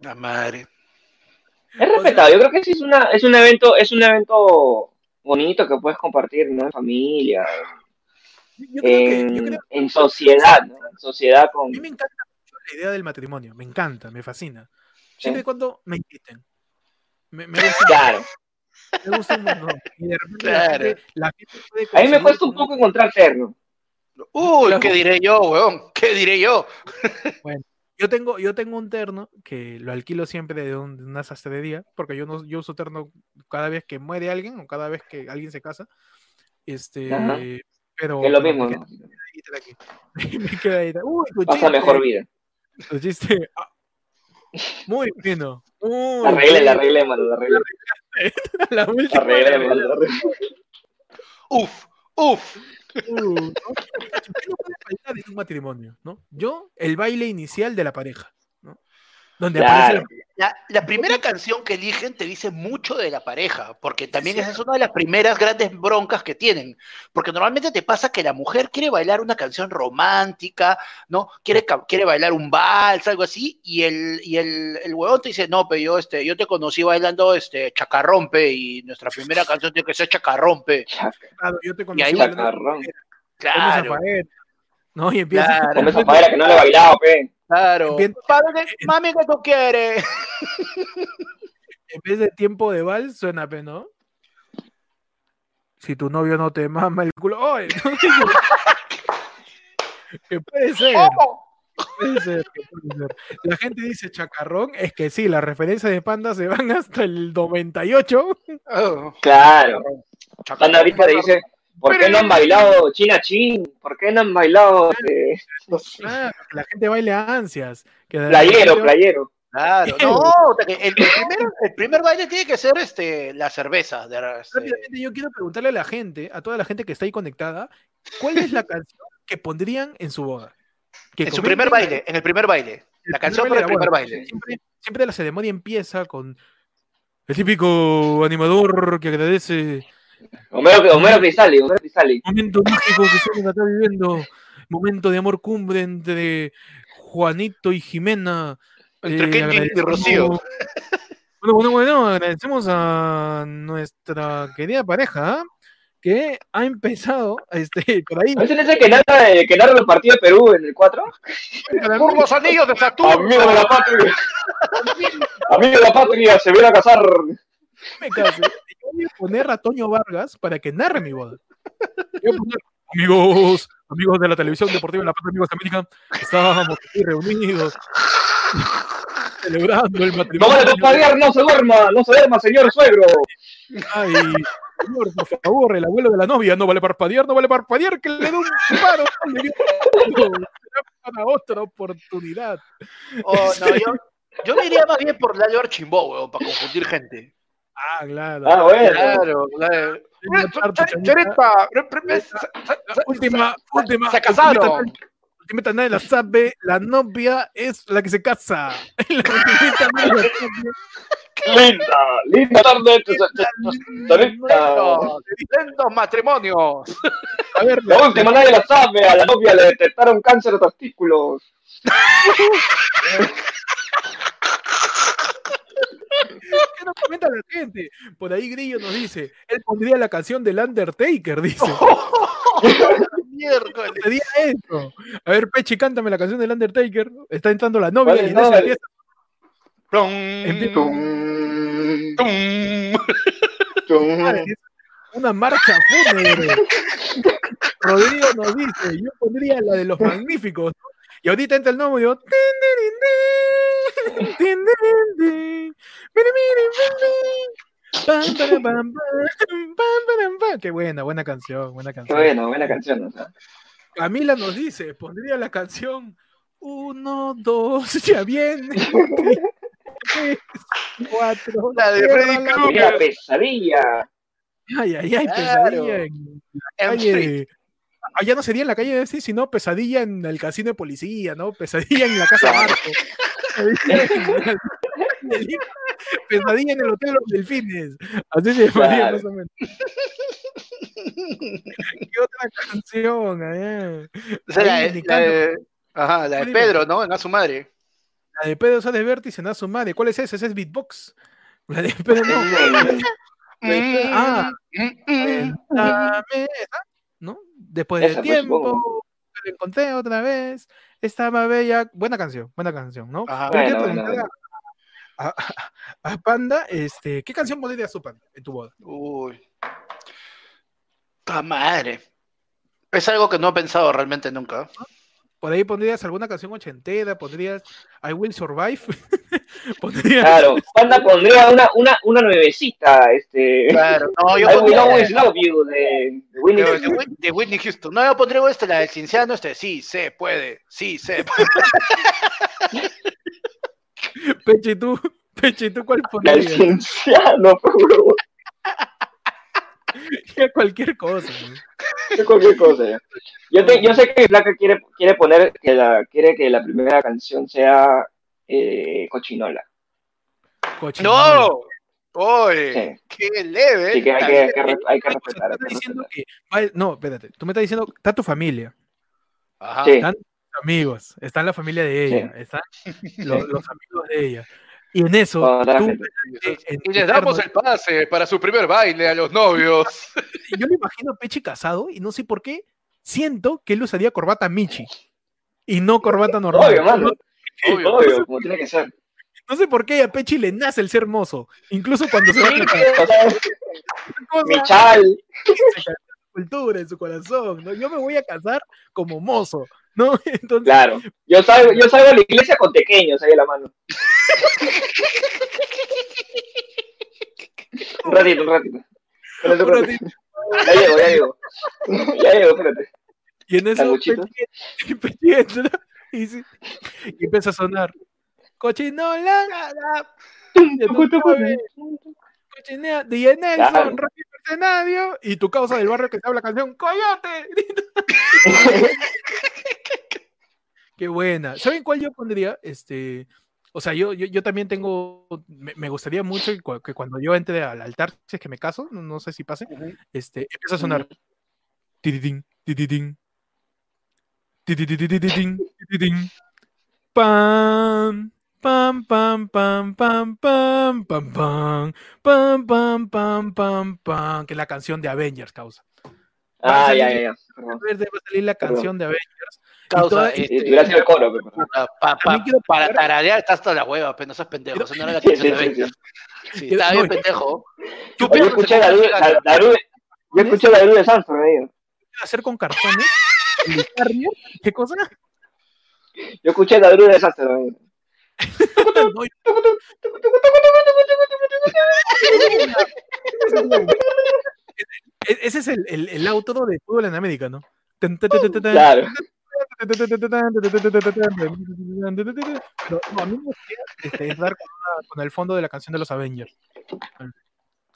La madre. Es respetado. Yo creo que sí es una, es un evento, es un evento bonito que puedes compartir, ¿no? En familia, Yo creo que, en, yo creo- en sociedad, ¿no? En sociedad con. a mí me encanta mucho la idea del matrimonio, me encanta, me fascina. Siempre Sí. y cuando me inviten. Me, me gusta, Claro. me gusta un montón. Y de repente la Claro. gente- la gente puede A mí me cuesta un poco encontrar terno. Uy, Claro. ¿qué diré yo, weón? ¿Qué diré yo? Yo tengo, yo tengo un terno que lo alquilo siempre de, un- de una sastrería, porque yo no yo uso terno cada vez que muere alguien o cada vez que alguien se casa. Este, Ajá. pero, Es lo mismo, me ¿no? queda ahí. Me queda ahí, Uy, tu Pasa chiste, mejor vida. tu chiste. Muy fino. Muy La arreglé, la arreglé, mano, la arreglé. La última la mano, la arreglé. Uf, uf. Uh, ¿no? ¿Qué no puede faltar en un matrimonio? ¿no? Yo, el baile inicial de la pareja, la La, la primera canción que eligen te dice mucho de la pareja, porque también Sí. esa es una de las primeras grandes broncas que tienen. Porque normalmente te pasa que la mujer quiere bailar una canción romántica, ¿no? Quiere, quiere bailar un vals, algo así, y el, y el, el huevón te dice, no, pero yo, este, yo te conocí bailando este, chacarrompe, y nuestra primera canción tiene que ser chacarrompe. Claro, yo te Y conocí ahí- bailando Chacarrón. Come Claro, ¿no? Y empieza Claro. Esa que no le pe. Claro. Bien- Padre, mami, que tú quieres? en vez de tiempo de vals, suena pe, ¿no? Si tu novio no te mama el culo. ¡Oye! que puede ser, ¿Cómo? puede ser, que puede ser. La gente dice chacarrón, es que sí, las referencias de panda se van hasta el 98. Oh, Claro. Panda ahorita le dice, ¿por qué no han bailado China Chin? ¿Por qué no han bailado este, no sé, la gente baile a ansias. Que playero, playero? Claro, no, o sea que el, el primer, el primer baile tiene que ser este, la cerveza. De, este, Rápidamente, yo quiero preguntarle a la gente, a toda la gente que está ahí conectada, ¿cuál es la canción que pondrían en su boda? Que en su primer baile, en el primer baile. La canción para el primer bueno, baile. Siempre, siempre la ceremonia empieza con el típico animador que agradece Homero, Homero Crisali, Homero Crisali. momento mágico que se está viviendo, momento de amor cumbre entre Juanito y Jimena. Entre Eh, Kenji y Rocío. Bueno, bueno, bueno, agradecemos a nuestra querida pareja ¿ah? que ha empezado este, por ahí. ¿No es ese que narra, eh, que narra los partidos de Perú en el 4? Por los anillos de Saturno. Amigo de la patria. Amigo de la patria, se viene a casar. Me case. Yo voy a poner a Toño Vargas para que narre mi boda. Voy a poner, amigos, amigos de la televisión deportiva de la Patria, amigos de América, estábamos aquí reunidos celebrando el No matrimonio. vale parpadear, no se duerma, no se duerma, señor suegro. Ay, señor, por favor, el abuelo de la novia, no vale parpadear, no vale parpadear, que le dé un paro. no, no, para otra oportunidad. Oh, no, yo, yo me iría más bien por Lalo Archimbó, weón, para confundir gente. Ah, claro. Ah, bueno. Claro, claro. Última, última. Se casaron. Ultimita nadie la sabe, la novia es la que se casa. Linda, linda tarde, lindos matrimonios. A ver, La última nadie la sabe, a la novia le detectaron cáncer de testículos. ¿qué nos comenta la gente? Por ahí Grillo nos dice, él pondría la canción del Undertaker, dice. miércoles. Sería eso. A ver, Pechi, cántame la canción del Undertaker. Está entrando la novia Vale, y no, vale. empieza. Una marcha fúnebre. Rodrigo nos dice, yo pondría la de los magníficos. Y ahorita entra el gnomo y yo. Qué buena, buena canción, buena canción. Qué buena, buena canción. O. Camila nos dice, pondría la canción uno, dos, ya viene. Cuatro. La de Freddy Krueger. pesadilla. Ay, ay, ay, claro. pesadilla. En, en, calle, ya no sería en la calle de sí, sino pesadilla en el casino de policía, ¿no? Pesadilla en la casa. Marco. Pesadilla en el- en hotel Los Delfines. Así se llamaría Claro. más o menos. ¿Qué otra canción? Ver. O sea, la, de- la de, ajá, la de. Pedro, ¿no? En a su madre. La de Pedro Sá de Vértice, a su madre. ¿Cuál es esa? Esa es Beatbox. La de Pedro no. Mm, Ah, Después de Esa, pues, tiempo, la encontré otra vez. Estaba bella. Buena canción, buena canción, ¿no? Ajá. Pero quiero Bueno, bueno, preguntar a, a- a Panda, este, ¿qué canción pondrías tú, Panda, en tu boda? Uy. ¡Ta madre! Es algo que no he pensado realmente nunca. Por ahí pondrías alguna canción ochentera, pondrías I Will Survive, pondrías Claro, Panda pondría una, una, una nuevecita, este. Claro, no, yo I will pondría always love you de, de Whitney de, Houston. De Whitney Houston. No, yo pondría este, la del Cinciano, este, sí, se puede, sí, se puede. Peche, ¿tú? Peche, ¿tú cuál La del pondrías? cienciano, por favor. Ya cualquier cosa. Yo cualquier cosa. ya. Yo, te- yo sé que Flaca quiere, quiere poner que la, quiere que la primera canción sea eh, Cochinola. Cochinola. ¡No! ¡Oye! Sí. ¡Qué leve! Así que hay que, que hay que sea, respetar. tú hay que me estás diciendo respetar. que- no, espérate, tú me estás diciendo, está tu familia, Ajá. Sí. están tus amigos, está la familia de ella, están los, los amigos de ella. Y en eso, la tú, en Y les damos el pase para su primer baile a los novios. yo le imagino a Pechi casado y no sé por qué siento que él usaría corbata Michi y no corbata normal. Obvio, mano. Obvio. Obvio, como tiene que ser. No sé por qué a Pechi le nace el ser mozo, incluso cuando se va a Sí, casar. o sea, Cosa, mi chal. se cae en su cultura, en su corazón, ¿no? Yo me voy a casar como mozo, ¿no? Entonces, Claro. Yo salgo, yo salgo a la iglesia con pequeños ahí en la mano. Un ratito, un ratito. Un Ya llego, ya llego. Ya llego, espérate. y en eso entra y, sí, y empieza a sonar. Tú sabes, cochinea, DJ Nelson. Radio Mercenario, y tu causa del barrio que te habla canción, ¡Coyote! Qué buena. ¿Saben cuál yo pondría? Este, o sea, yo, yo, yo también tengo, me, me gustaría mucho que, que cuando yo entre al altar, si es que me caso, no, no sé si pase, este, empieza a sonar. Tiritín, tiritín. Tiritín, tiritín. Pam, pam, pam, pam, pam, pam, pam, pam, pam, pam, pam, pam, pam, que es la canción de Avengers, causa. Ah, salir, ya, ya, ya. Debe salir la canción de Avengers. Y este, el coro. Para taradear estás toda la hueva, pero no seas pendejo. No era la canción sí, de Avengers. Sí, sí, bien, pendejo. Yo escuché a yo escuché a hacer con cartones? ¿Qué cosa? Yo escuché a Daru de Samsung. Ese es el, el, el outro de fútbol en América, ¿no? Claro. Pero no, a mí me gustaría este, entrar con, una- con el fondo de la canción de los Avengers.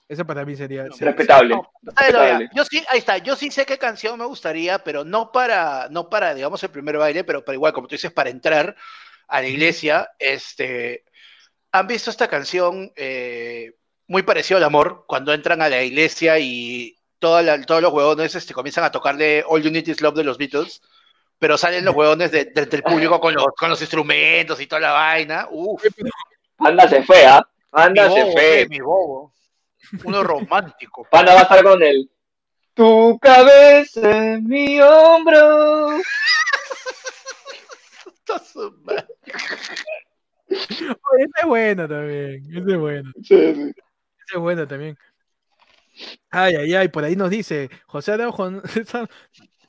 Ese para mí sería. sería- Respetable. No, Respetable. Yo sí, ahí está. Yo sí sé qué canción me gustaría, pero no para, no para, digamos, el primer baile, pero para igual, como tú dices, para entrar a la iglesia. Este, ¿han visto esta canción eh, muy parecida al amor? Cuando entran a la iglesia y toda la- todos los huevones este, comienzan a tocarle All You Need Is Love de los Beatles, pero salen los huevones de- de- del público con los, con los instrumentos y toda la vaina. Uf, Panda se fue, ¿ah? mi Panda se fue. eh, mi bobo. Uno romántico. Panda va a estar con el. Tu cabeza en mi hombro. Oye, ese es bueno también. Ese es bueno. Sí, sí. Es bueno también. Ay, ay, ay, por ahí nos dice, José Araujo,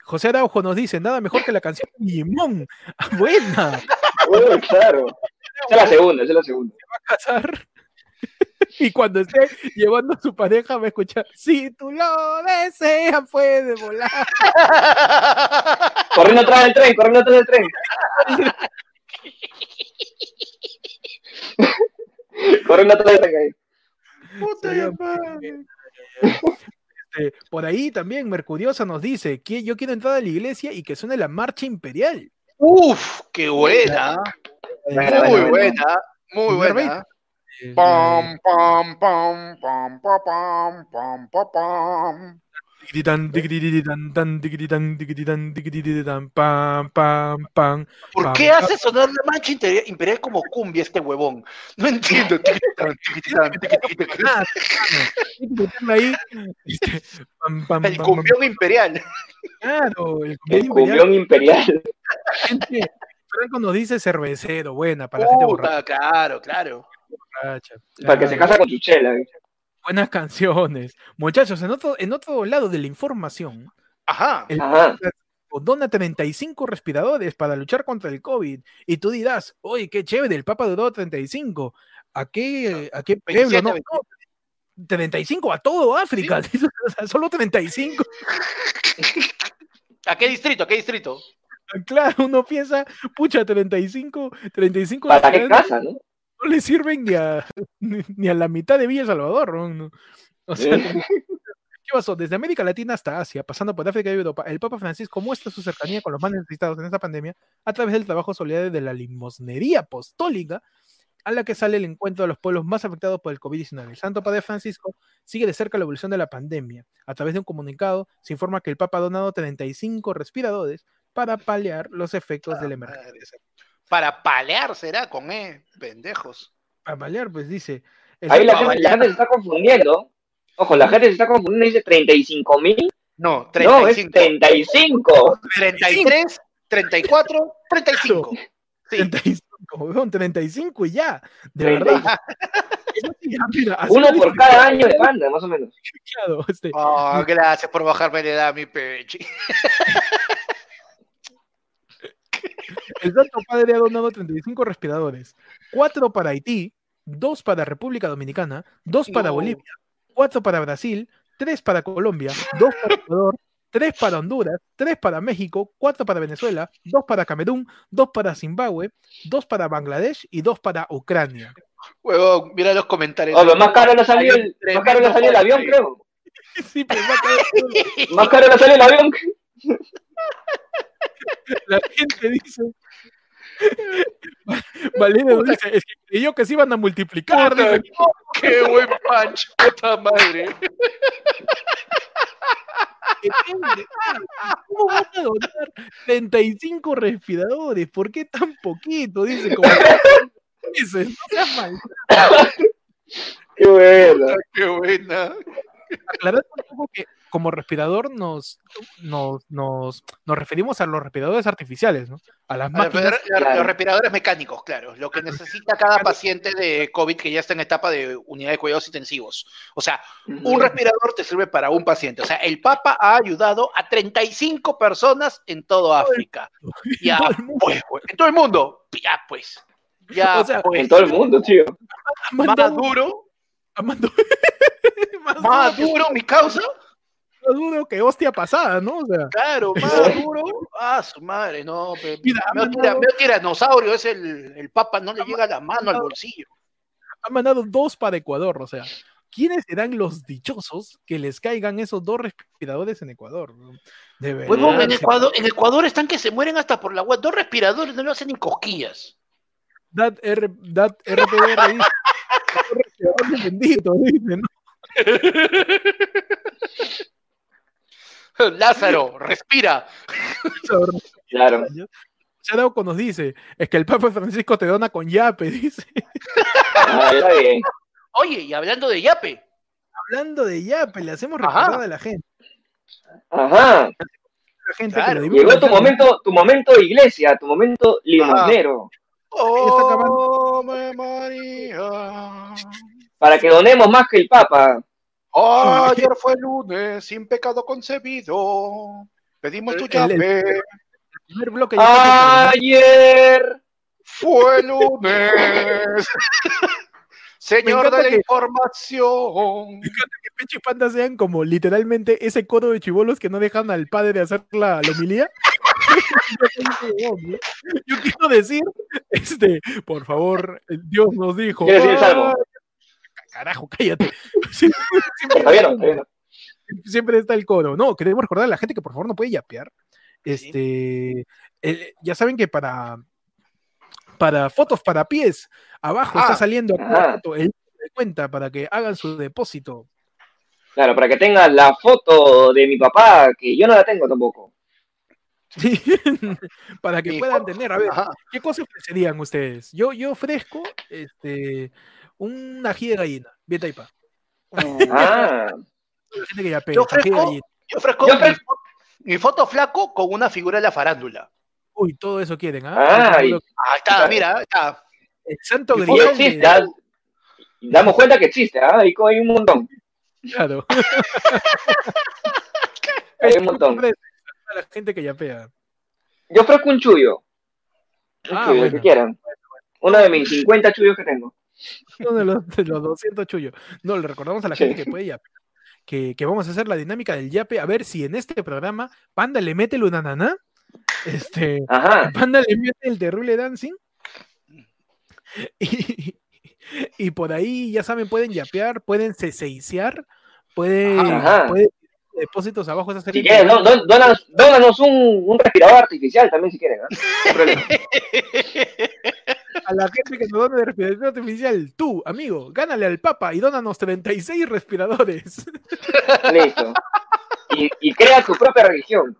José Araujo nos dice, nada mejor que la canción Limón. Buena, Uy, claro. Esa es la segunda, esa es la segunda. va a casar. Y cuando esté llevando a su pareja va a escuchar, si tú lo deseas, puedes volar. Corriendo atrás del tren, corriendo atrás del tren. corriendo atrás del tren ahí. Puta. Este, por ahí también Mercuriosa nos dice que yo quiero entrar a la iglesia y que suene la marcha imperial. Uf, qué buena. Buena, Muy buena, buena. Muy buena. Pam, pam, pam, pam, pam, pam, pam, pam, ¿Eh? ¿Por qué hace sonar la mancha imperial como cumbia este huevón? No entiendo. Este, el cumbión imperial. Claro, el cumbión imperial. Franco nos dice cervecero, buena, para la gente borracha. Claro, claro. Para que se casa con Chuchela. Buenas canciones. Muchachos, en otro, en otro lado de la información, Ajá. el Ajá. dona 35 respiradores para luchar contra el COVID. Y tú dirás, oye, qué chévere, el Papa duró 35. ¿A qué, a qué pueblo? 27, No, no, 35 a todo África. Sea, solo 35. ¿A qué distrito? ¿A qué distrito? Claro, uno piensa, pucha, 35, 35 ¿Para qué casa, no? No le sirven ni a, ni, a la mitad de Villa Salvador. ¿no? O sea, ¿Qué pasó? Desde América Latina hasta Asia, pasando por África y Europa, el Papa Francisco muestra su cercanía con los más necesitados en esta pandemia a través del trabajo solidario de la limosnería apostólica, a la que sale el encuentro de los pueblos más afectados por el COVID-19. El Santo Padre Francisco sigue de cerca la evolución de la pandemia. A través de un comunicado se informa que el Papa ha donado 35 respiradores para paliar los efectos de la emergencia. Para palear será con E, pendejos. Para paliar, pues dice. el Ahí la gente, la gente se está confundiendo. Ojo, la gente se está confundiendo y dice 35 mil. No, No, es 35. 35. 33, 34, 35. Sí. 35, weón, 35 y ya, de 35. verdad. Ya, mira, Uno por cada año de banda, más o menos. claro, este, Oh, gracias por bajarme la edad, mi peche. el Santo Padre ha donado 35 respiradores, 4 para Haití, 2 para República Dominicana, 2 para No. Bolivia, 4 para Brasil, 3 para Colombia, 2 para Ecuador, 3 para Honduras, 3 para México, 4 para Venezuela, 2 para Camerún, 2 para Zimbabue, 2 para Bangladesh y 2 para Ucrania. Huevón, mira los comentarios. Oye, más caro le salió el, más caro le salió el avión, creo. Sí, pues, a caer- Más caro le salió el avión. la gente dice. Valerio dice, es que creyó que se iban a multiplicar. Puta, dice, Qué buen punch, puta madre. "¿Qué tiene? ¿Cómo vas a donar 35 respiradores? ¿Por qué tan poquito? Dice, como dice, no seas mal. Qué bueno. Qué buena. Aclarando un poco que como respirador nos, nos, nos, nos referimos a los respiradores artificiales, ¿no? A las máquinas. respiradores- claro. Los respiradores mecánicos, claro. Lo que necesita cada paciente de COVID que ya está en etapa de unidad de cuidados intensivos. O sea, un respirador te sirve para un paciente. O sea, el Papa ha ayudado a 35 personas en todo África. Ya, todo el mundo. pues, güey. en todo el mundo. Ya, pues. Ya, O sea, pues. En todo el mundo, tío. Más duro, ha mandado- más duro mi causa. Más duro que hostia pasada, ¿no? O sea, Claro, más duro. Ah, su madre, no. pe- Mira, ha Veo veo tiranosaurio, es el, el Papa, no le llega la mano al bolsillo. han mandado dos para Ecuador, o sea, ¿quiénes serán los dichosos que les caigan esos dos respiradores en Ecuador? De verdad. Huevón, en. Ecuador, en Ecuador están que se mueren hasta por la web. Dos respiradores no lo hacen ni cosquillas. Dat, R, dat RPDR dice, "Dos respiradores benditos", dice, ¿no? Lázaro, respira. Claro. Charauco nos dice, es que el Papa Francisco te dona con yape, dice. Ah, está bien. Oye, y hablando de yape, Hablando de yape, le hacemos recordar a la gente Ajá. La gente Claro, que lo dibuja Llegó tu momento, tu momento iglesia, tu momento acabando. Oh, me María. Para que donemos más que el Papa. Ayer fue lunes, sin pecado concebido. Pedimos tu El- el- llave. el bloque Ayer. Fue lunes. Señor encanta de la que- información. que Pechi y Panda sean como literalmente ese coro de chivolos que no dejan al padre de hacer la, la homilía. Yo quiero decir, este, por favor, Dios nos dijo. ¿Quieres decir? "Ay, Carajo, cállate. Siempre, siempre- Está bien, está bien. siempre está el coro. No, queremos recordar a la gente que por favor no puede yapear. Este, el- ya saben que para, para fotos para pies, abajo Ah, está saliendo ah. foto, el número de cuenta para que hagan su depósito. Claro, para que tengas la foto de mi papá, que yo no la tengo tampoco. Sí, para que puedan tener, a ver, Ajá. ¿qué cosas ofrecerían ustedes? Yo, yo ofrezco este, un ají de gallina, bien taipa. Ah, La gente que ya Yo ají de gallina. Yo ofrezco Yo mi, ofrezco- fo- mi foto flaco con una figura de la farándula. Uy, todo eso quieren, ¿ah? Ah, Ahí está mira, está. El santo de- ah. Damos cuenta que existe, ¿ah? Ahí hay un montón. Claro. Hay un montón. A la gente que yapea. Yo ofrezco un chullo. Un Ah, chullo, el bueno. que quieran. Uno de mis 50 chullos que tengo. Uno de los, de los 200 chullos. No, le recordamos a la gente que puede yapear. Que, que vamos a hacer la dinámica del yape, a ver si en este programa Panda le mete el unananá, este, Ajá. Panda le mete el terrible dancing, y, y por ahí, ya saben, pueden yapear, pueden ceseiciar, pueden, pueden depósitos abajo esa Si serie quieres, don- don- dónanos, dónanos un, un respirador artificial también si quieren. ¿ah? No a la gente que nos done de respiración artificial, tú, amigo, gánale al Papa y dónanos 36 respiradores. Listo. Y, y crea tu propia religión.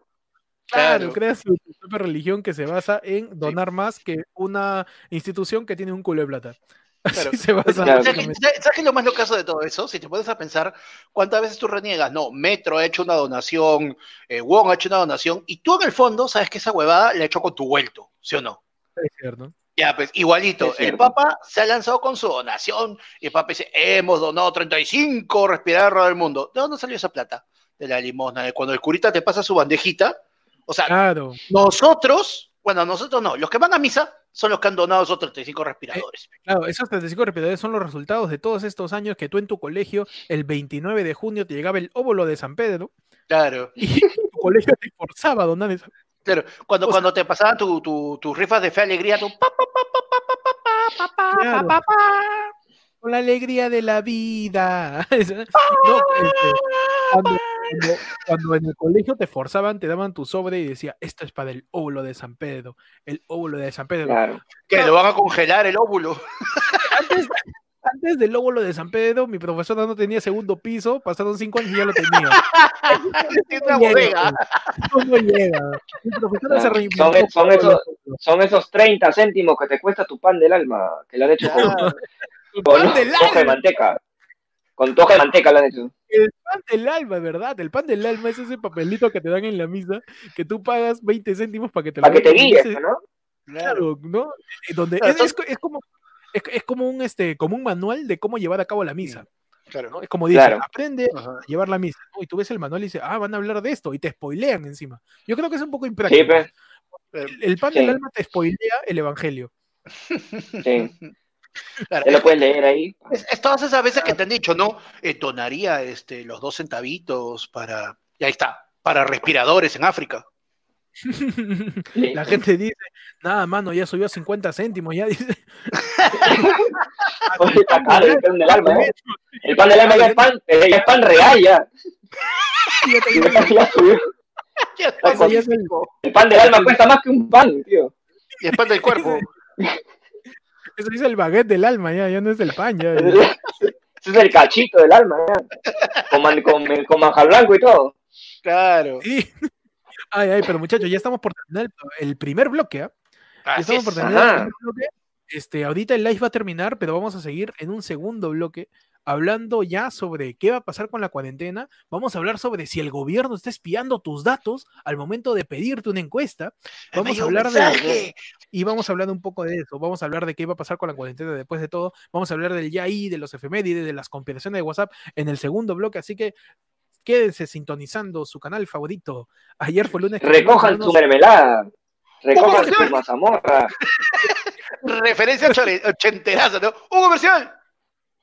Claro, Claro. crea su, su propia religión que se basa en donar más que una institución que tiene un culo de plata. Así se basa. Claro. ¿Sabes sabes- qué es lo más locazo de todo eso? Si te pones a pensar cuántas veces tú reniegas, no, Metro ha hecho una donación, eh, Wong ha hecho una donación, y tú en el fondo sabes que esa huevada la ha hecho con tu vuelto, ¿sí o no? Es cierto. Ya, pues igualito, el. Papa se ha lanzado con su donación, y el Papa dice, hemos donado 35 respiradores del mundo. ¿De dónde salió esa plata? De la limosna, de cuando el curita te pasa su bandejita. O sea, Claro. nosotros, bueno, nosotros no, los que van a misa son los que han donado esos 35 respiradores. Eh, claro, esos 35 respiradores son los resultados de todos estos años que tú en tu colegio, el 29 de junio, te llegaba el óvulo de San Pedro. Claro. Y tu colegio te forzaba a donar eso. Claro, cuando, o sea, te pasaban tus tu, tu rifas de fe alegría, tú. Con la alegría de la vida. no, este, cuando cuando- cuando en el colegio te forzaban, te daban tu sobre y decía, esto es para el óvulo de San Pedro, el óvulo de San Pedro. Claro. Que lo van a congelar el óvulo. Antes, antes del óvulo de San Pedro, mi profesora no tenía segundo piso, pasaron cinco años y ya lo tenía. Tiene una Llega, bodega. ¿Cómo llega? Mi profesora se Claro. Son- son esos- Son esos 30 céntimos que te cuesta tu pan del alma, que lo han hecho con, Claro. con de alma. manteca. Con tu hoja de manteca lo han hecho. El pan del alma, ¿verdad? El pan del alma es ese papelito que te dan en la misa, que tú pagas 20 céntimos para que te lo Para que te den. guíes, Ese- ¿no? Claro, ¿no? Eh, Donde Claro, es, es co- es como es, es como un este como un manual de cómo llevar a cabo la misa, Claro. ¿no? Es como dice, Claro. aprende Ajá. a llevar la misa, ¿no? Y tú ves el manual y dices, ah, van a hablar de esto, y te spoilean encima. Yo creo que es un poco Sí, impráctico. pues. el, el pan Sí. del alma te spoilea el evangelio. Sí. Claro. Lo puedes leer ahí. Es, es todas esas veces que te han dicho, ¿no? Eh, donaría este, los dos centavitos para. Y ahí está, para respiradores en África. La gente dice, nada, mano, ya subió a 50 céntimos, ya dice. Oye, está caro el pan del alma, ¿eh? El pan del alma ya es pan, eh, ya es pan real, ya. Subió. El- El pan del alma cuesta más que un pan, tío. Y es pan del cuerpo. Eso dice el baguette del alma, ya, ya no es el pan, ya. ya. Ese es el cachito del alma, ya. Con, man- con, con manjar blanco y todo. Claro. Sí. Ay, ay, pero muchachos, ya estamos por terminar el, el primer bloque, ¿ah? Ya estamos por es. terminar el primer bloque. este, ahorita el live va a terminar, pero vamos a seguir en un segundo bloque hablando ya sobre qué va a pasar con la cuarentena. Vamos a hablar sobre si el gobierno está espiando tus datos al momento de pedirte una encuesta. Vamos a hablar de y vamos a hablar un poco de eso. Vamos a hablar de qué va a pasar con la cuarentena después de todo. Vamos a hablar del ya ahí, de los efemérides, de las conspiraciones de WhatsApp en el segundo bloque. Así que quédense sintonizando su canal favorito. Ayer fue lunes. Recojan su mermelada. Recojan su mazamorra. Referencia ochenteraza, ¿no? ¡Un comercial!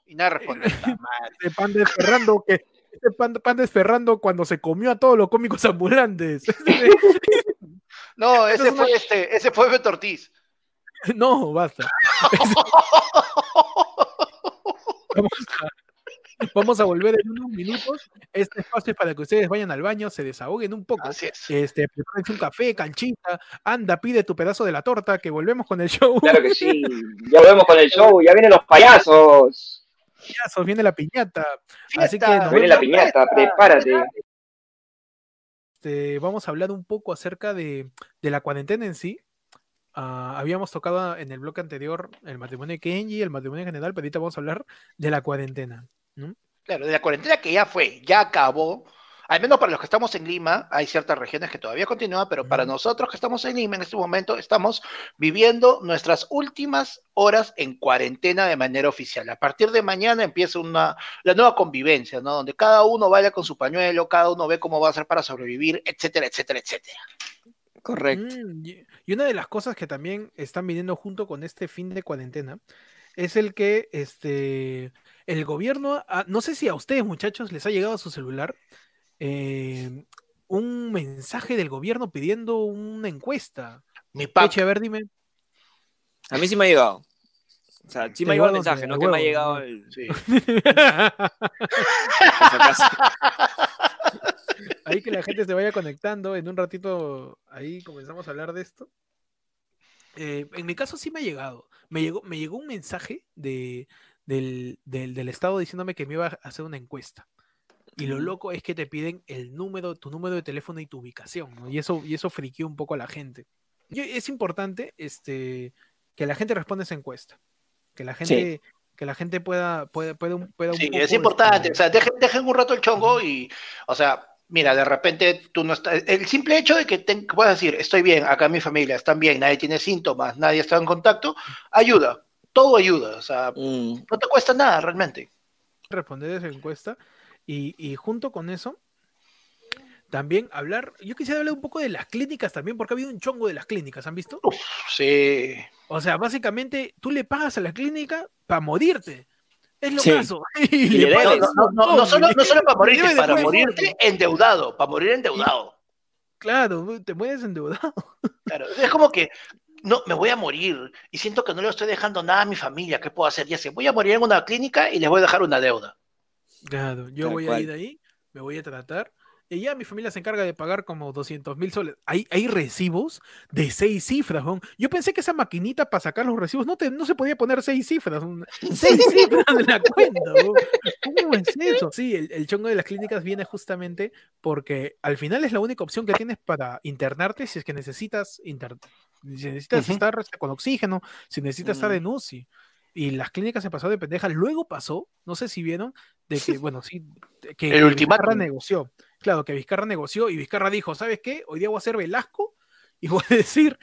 Y nada responde. De pan desferrando que este pan, pan desferrando cuando se comió a todos los cómicos ambulantes. no, ese fue este, ese fue Beto Ortiz. No, basta. Vamos a, Vamos a volver en unos minutos. Este espacio es para que ustedes vayan al baño, se desahoguen un poco. Así es. Este, un café, canchita, anda, pide tu pedazo de la torta, que volvemos con el show. Claro que sí, ya volvemos con el show, ya vienen los payasos. Viene la piñata. Así que viene la piñata, prepárate. Este, vamos a hablar un poco acerca de, de la cuarentena en sí. Uh, habíamos tocado en el bloque anterior el matrimonio de Kenji, el matrimonio en general, pero ahorita vamos a hablar de la cuarentena. Claro, de la cuarentena que ya fue, ya acabó. Al menos para los que estamos en Lima, hay ciertas regiones que todavía continúan, pero para nosotros que estamos en Lima en este momento, estamos viviendo nuestras últimas horas en cuarentena de manera oficial. A partir de mañana empieza una, la nueva convivencia, ¿no? Donde cada uno vaya con su pañuelo, cada uno ve cómo va a hacer para sobrevivir, etcétera, etcétera, etcétera. Correcto. Mm, y una de las cosas que también están viniendo junto con este fin de cuarentena es el que este el gobierno, no sé si a ustedes muchachos les ha llegado a su celular eh, un mensaje del gobierno pidiendo una encuesta. Mi pack. a ver, dime. A mí sí me ha llegado. O sea, sí me ha llegado el mensaje, no que me ha llegado el... Sí. ahí que la gente se vaya conectando, en un ratito ahí comenzamos a hablar de esto. Eh, en mi caso sí me ha llegado. Me llegó, me llegó un mensaje de, del, del, Estado diciéndome que me iba a hacer una encuesta. Y lo loco es que te piden el número, tu número de teléfono y tu ubicación, Y eso, y eso friqueó un poco a la gente. es importante este, que la gente responda esa encuesta. Que la gente, que la gente pueda, pueda, pueda, pueda Sí, es importante. O sea, dejen, dejen, un rato el chongo y, o sea, mira, de repente tú no estás. El simple hecho de que te, puedas decir, estoy bien, acá mi familia están bien, nadie tiene síntomas, nadie está en contacto, ayuda todo ayuda, o sea, mm. no te cuesta nada realmente. Responder esa encuesta y, junto con eso, también hablar, yo quisiera hablar un poco de las clínicas también, porque ha habido un chongo de las clínicas, ¿han visto? sí. O sea, básicamente tú le pagas a la clínica para morirte. Es lo caso. Y no, solo, para morirte, para morirte endeudado, para morir endeudado. Claro, te mueres endeudado. Claro, es como que no, me voy a morir y siento que no le estoy dejando nada a mi familia, ¿qué puedo hacer? Ya sé, voy a morir en una clínica y les voy a dejar una deuda. Claro, yo voy a ir ahí, me voy a tratar y ya mi familia se encarga de pagar como 200 mil soles. Hay, hay recibos de seis cifras. Yo pensé que esa maquinita para sacar los recibos no, te, no se podía poner seis cifras. Seis cifras de la cuenta. ¿Cómo es eso? Sí, el, chongo de las clínicas viene justamente porque al final es la única opción que tienes para internarte si es que necesitas, inter si necesitas estar con oxígeno, si necesitas estar en UCI y las clínicas se pasó de pendejas. Luego pasó, no sé si vieron, de que, bueno, sí, que, el Vizcarra negoció. Claro, que Vizcarra negoció y Vizcarra dijo, ¿sabes qué? Hoy día voy a hacer Velasco y voy a decir,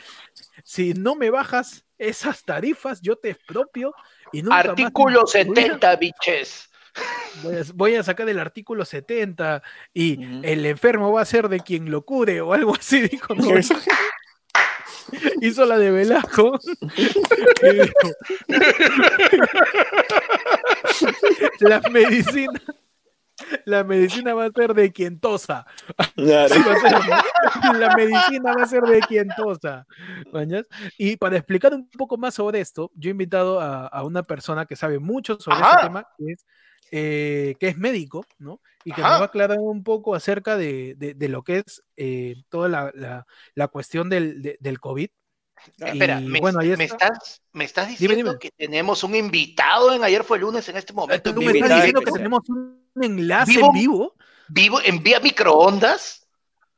si no me bajas esas tarifas, yo te expropio y nunca Artículo 70, biches. Voy a, sacar el artículo 70 y el enfermo va a ser de quien lo cure o algo así, dijo. hizo la de Velasco. la medicina. La medicina va a ser de quien tosa. la medicina va a ser de quien tosa. Y para explicar un poco más sobre esto, yo he invitado a, una persona que sabe mucho sobre este tema, que es, eh, que es médico, ¿no? Y que nos va a aclarar un poco acerca de, lo que es eh, toda la, cuestión del, del COVID. Espera, me, estás, me, estás, diciendo que tenemos un invitado en Ayer fue el lunes en este momento. ¿Tú me estás diciendo que tenemos un enlace en vivo? ¿Vivo en vía microondas?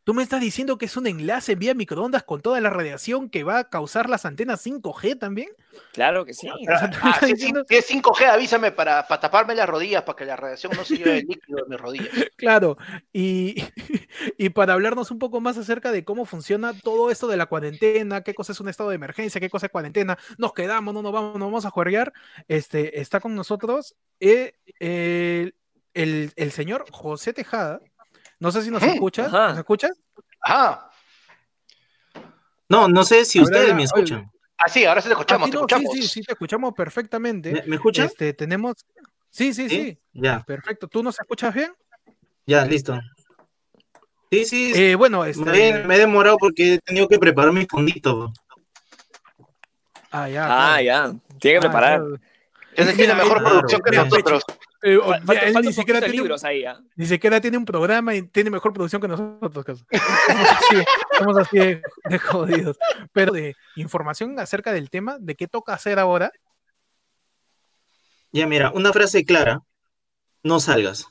Tú me estás diciendo que es un enlace vía microondas con toda la radiación que va a causar las antenas 5G también. Claro que sí. Ah, si, es 5G, avísame para, para, taparme las rodillas, para que la radiación no se lleve el líquido de mis rodillas. Claro, y, y, para hablarnos un poco más acerca de cómo funciona todo esto de la cuarentena, qué cosa es un estado de emergencia, qué cosa es cuarentena, nos quedamos, no nos vamos, no vamos a jugar, este, está con nosotros eh, el, el señor José Tejada no sé si nos escuchas. ¿Nos escuchas? Ajá. No, no sé si ustedes me escuchan. Ah, sí, ahora sí te escuchamos, te escuchamos. Sí, sí, sí, te escuchamos perfectamente. ¿Me, me Este, tenemos... Sí, sí, sí, Ya. Perfecto. ¿Tú nos escuchas bien? Ya, listo. Sí, sí. Eh, bueno, este... me, he demorado porque he tenido que preparar mi fondito. Ah, ya. Ah, ya. Tiene que ah, preparar. Ese tiene mejor producción que nosotros. Eh, él ni siquiera tiene libros ahí, ¿eh? Ni siquiera tiene un programa y tiene mejor producción que nosotros. Estamos así, de, jodidos. Pero de información acerca del tema, de qué toca hacer ahora. Ya, mira, una frase clara. No salgas.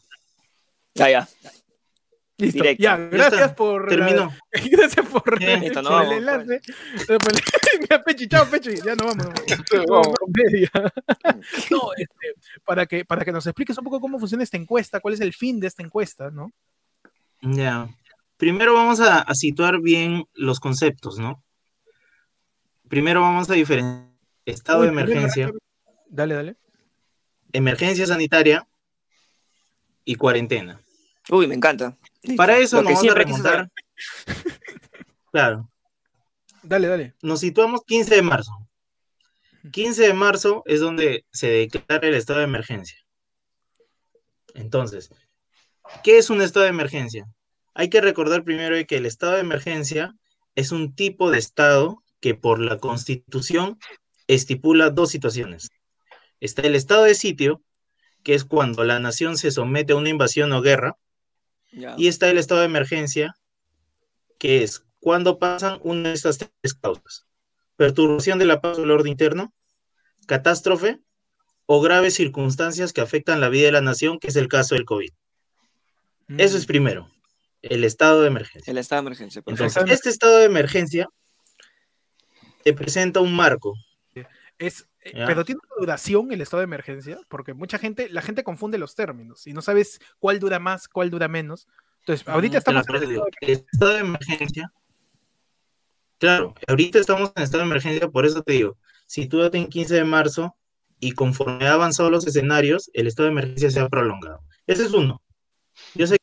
Ya, ya. Listo. Ya, gracias por. Terminó. gracias por, Listo, no, el enlace. Pechi, chao, Pechi. Ya no vamos. no, este, para, que, para que nos expliques un poco cómo funciona esta encuesta, cuál es el fin de esta encuesta, ¿no? Ya. Primero vamos a, a situar bien los conceptos, ¿no? Primero vamos a diferenciar estado de emergencia. Dale, dale. Emergencia sanitaria y cuarentena. Uy, me encanta. Para eso nos vamos a remontar. claro. Dale, dale. Nos situamos 15 de marzo. 15 de marzo es donde se declara el estado de emergencia. Entonces, ¿qué es un estado de emergencia? Hay que recordar primero que el estado de emergencia es un tipo de estado que por la constitución estipula dos situaciones. Está el estado de sitio, que es cuando la nación se somete a una invasión o guerra, y está el estado de emergencia, que es cuando pasan una de estas tres causas. Perturbación de la paz o el orden interno, catástrofe o graves circunstancias que afectan la vida de la nación, que es el caso del COVID. Eso es mm. primero, el estado de emergencia. El estado de emergencia. Entonces, este estado de emergencia te presenta un marco. Es, eh, pero tiene una duración el estado de emergencia, porque mucha gente, la gente confunde los términos y no sabes cuál dura más, cuál dura menos. Entonces, ahorita estamos en el estado de emergencia. Claro, ahorita estamos en estado de emergencia, por eso te digo, sitúate en 15 de marzo y conforme ha avanzado los escenarios, el estado de emergencia se ha prolongado. Ese es uno. Yo sé.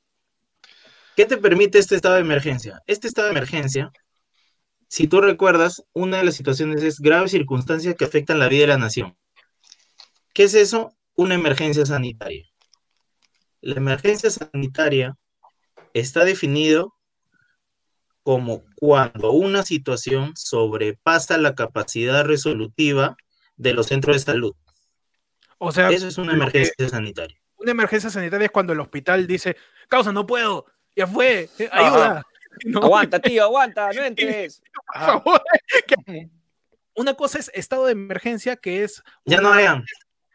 ¿Qué te permite este estado de emergencia? Este estado de emergencia si tú recuerdas, una de las situaciones es graves circunstancias que afectan la vida de la nación. ¿Qué es eso? Una emergencia sanitaria. La emergencia sanitaria está definido como cuando una situación sobrepasa la capacidad resolutiva de los centros de salud. O sea, eso es una emergencia sanitaria. Una emergencia sanitaria es cuando el hospital dice, causa, no puedo, ya fue, ayuda. Aguanta, tío, aguanta, no entres. Por favor. Una cosa es estado de emergencia, que es. Ya no hayan.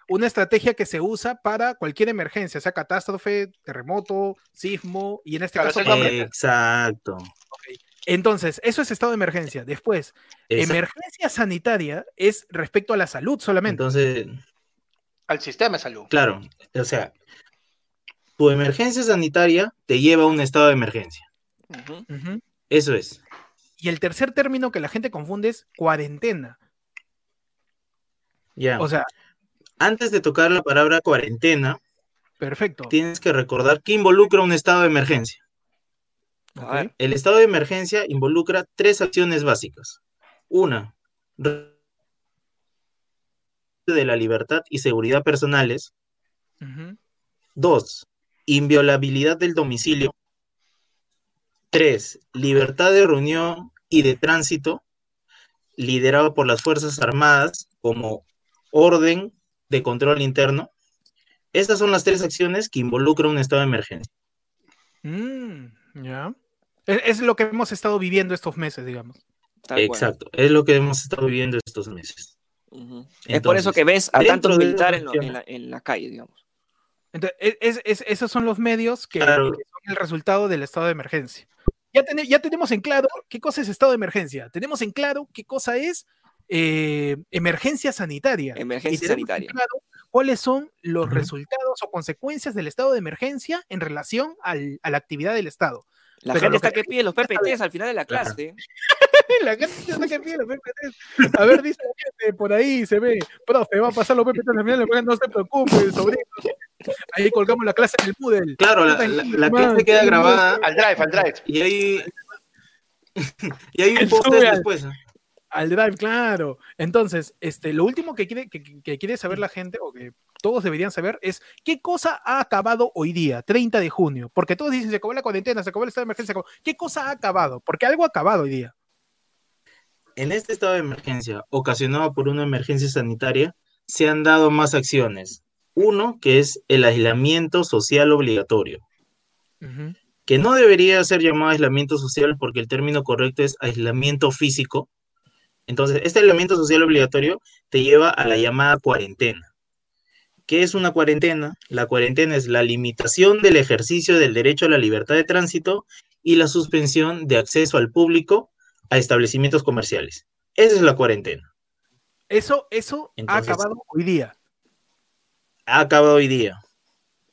Una estrategia que se usa para cualquier emergencia, sea catástrofe, terremoto, sismo, y en este caso. Exacto. Entonces, eso es estado de emergencia. Después, emergencia sanitaria es respecto a la salud solamente. Entonces. Al sistema de salud. Claro. O sea, tu emergencia sanitaria te lleva a un estado de emergencia. Eso es. Y el tercer término que la gente confunde es cuarentena. Ya. O sea. Antes de tocar la palabra cuarentena. Perfecto. Tienes que recordar que involucra un estado de emergencia. El estado de emergencia involucra tres acciones básicas. Una, de la libertad y seguridad personales. Dos, inviolabilidad del domicilio. Tres, libertad de reunión y de tránsito, liderado por las Fuerzas Armadas como orden de control interno. Estas son las tres acciones que involucran un estado de emergencia. Mm, ya. Es, lo que hemos estado viviendo estos meses, digamos. Exacto, es lo que hemos estado viviendo estos meses. es por eso que ves a tantos militares en, la, calle, digamos. Entonces, esos son los medios que, son el resultado del estado de emergencia. Ya, ya tenemos en claro qué cosa es estado de emergencia. Tenemos en claro qué cosa es eh, emergencia sanitaria. Emergencia sanitaria. Claro cuáles son los resultados o consecuencias del estado de emergencia en relación al, a la actividad del Estado. La gente está que, pide los PPTs al final de la clase. la gente está que pide los. A ver, dice por ahí se ve, profe, va a pasar los PPTs al final de la no se preocupe, sobrino. Ahí colgamos la clase en el Moodle. Claro, la, la, clase queda grabada. Al drive, al drive. Y ahí, y hay un post después. Al drive, claro. Entonces, este, lo último que quiere, que, quiere saber la gente, o que todos deberían saber, es qué cosa ha acabado hoy día, 30 de junio. Porque todos dicen, se acabó la cuarentena, se acabó el estado de emergencia. ¿Qué cosa ha acabado? Porque algo ha acabado hoy día. En este estado de emergencia, ocasionado por una emergencia sanitaria, se han dado más acciones. Uno, que es el aislamiento social obligatorio, que no debería ser llamado aislamiento social porque el término correcto es aislamiento físico, entonces, este elemento social obligatorio te lleva a la llamada cuarentena. ¿Qué es una cuarentena? La cuarentena es la limitación del ejercicio del derecho a la libertad de tránsito y la suspensión de acceso al público a establecimientos comerciales. Esa es la cuarentena. Eso, eso ha acabado hoy día. Ha acabado hoy día.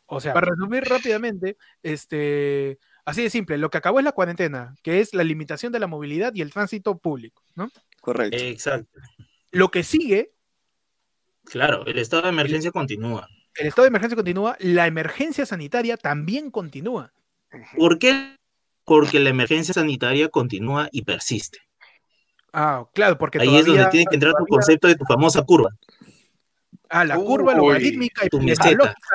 O sea, para resumir rápidamente, este, así de simple, lo que acabó es la cuarentena, que es la limitación de la movilidad y el tránsito público, ¿no? Correcto. Exacto. Lo que sigue. Claro, el estado de emergencia continúa. El estado de emergencia continúa, la emergencia sanitaria también continúa. ¿Por qué? Porque la emergencia sanitaria continúa y persiste. Ah, claro, porque ahí es donde tiene que entrar tu concepto de tu famosa curva. Ah, la curva logarítmica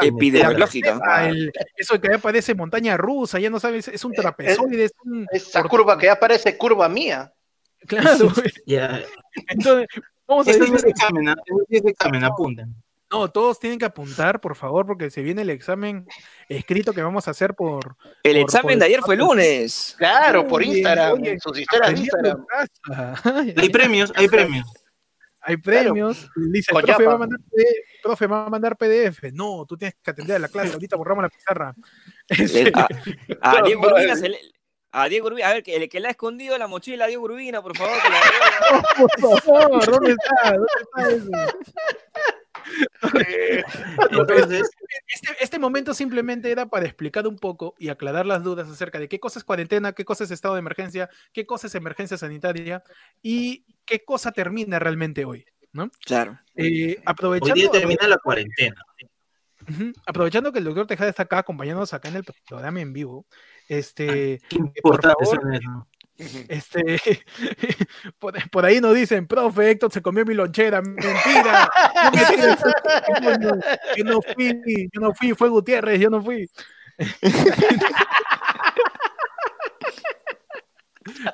epidemiológica. eso que ya parece montaña rusa, ya no sabes, es un trapezoide. esa curva que ya parece curva mía. Claro. ya. Entonces, vamos a. Es examen, es examen, apunten. No, todos tienen que apuntar, por favor, porque se viene el examen escrito que vamos a hacer por. El examen de ayer fue lunes. Claro, por Instagram, sus historias de Instagram. Hay premios, hay premios. Hay premios. Dice, el profe va, a mandar PDF, profe va a mandar PDF. No, tú tienes que atender a la clase. Ahorita borramos la pizarra. a, Diego Urbina se le, a Diego Urbina, a ver, que, el que le ha escondido la mochila a Diego Urbina, por favor. Que la por favor, ¿dónde está? ¿Dónde está eso? este, este, momento simplemente era para explicar un poco y aclarar las dudas acerca de qué cosa es cuarentena, qué cosa es estado de emergencia, qué cosa es emergencia sanitaria y qué cosa termina realmente hoy, ¿no? Claro. Eh, aprovechando, hoy día termina la cuarentena. aprovechando que el doctor Tejada está acá acompañándonos acá en el programa en vivo, este, por favor, este, por, ahí nos dicen, profe, Héctor se comió mi lonchera. Mentira. yo no fui, yo no fui, fue Gutiérrez, yo no fui.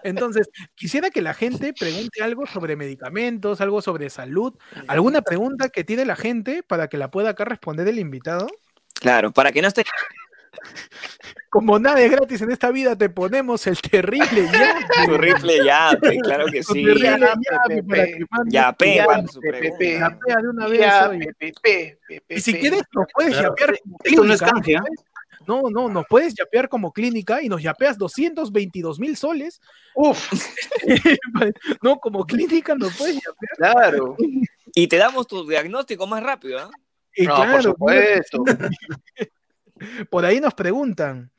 Entonces, quisiera que la gente pregunte algo sobre medicamentos, algo sobre salud, alguna pregunta que tiene la gente para que la pueda acá responder el invitado. Claro, para que no esté como nada es gratis en esta vida, te ponemos el terrible ya. Terrible ya, claro que sí. Ya, pe, de una vez. Y si quieres, nos puedes yapear como Esto no es canje, ¿ah? No, no, nos puedes yapear como clínica y nos yapeas 222 mil soles. Uf. no, como clínica nos puedes yapear. Claro. Y te damos tu diagnóstico más rápido, ¿ah? no, por supuesto. Por ahí nos preguntan.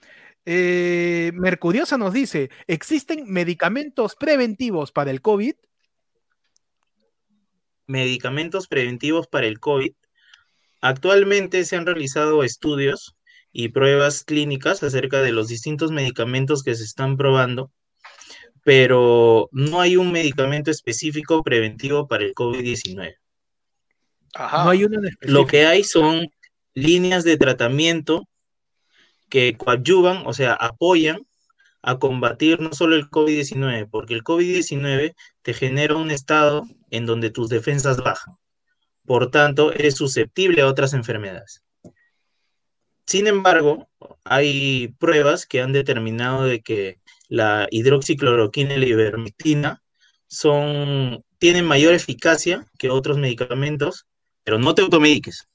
Eh, Mercuriosa nos dice: ¿existen medicamentos preventivos para el COVID? Medicamentos preventivos para el COVID. Actualmente se han realizado estudios y pruebas clínicas acerca de los distintos medicamentos que se están probando, pero no hay un medicamento específico preventivo para el COVID-19. No hay uno Lo que hay son líneas de tratamiento que coadyuvan, o sea, apoyan a combatir no solo el COVID-19, porque el COVID-19 te genera un estado en donde tus defensas bajan. Por tanto, eres susceptible a otras enfermedades. Sin embargo, hay pruebas que han determinado de que la hidroxicloroquina y la ivermectina son, tienen mayor eficacia que otros medicamentos, pero no te automediques.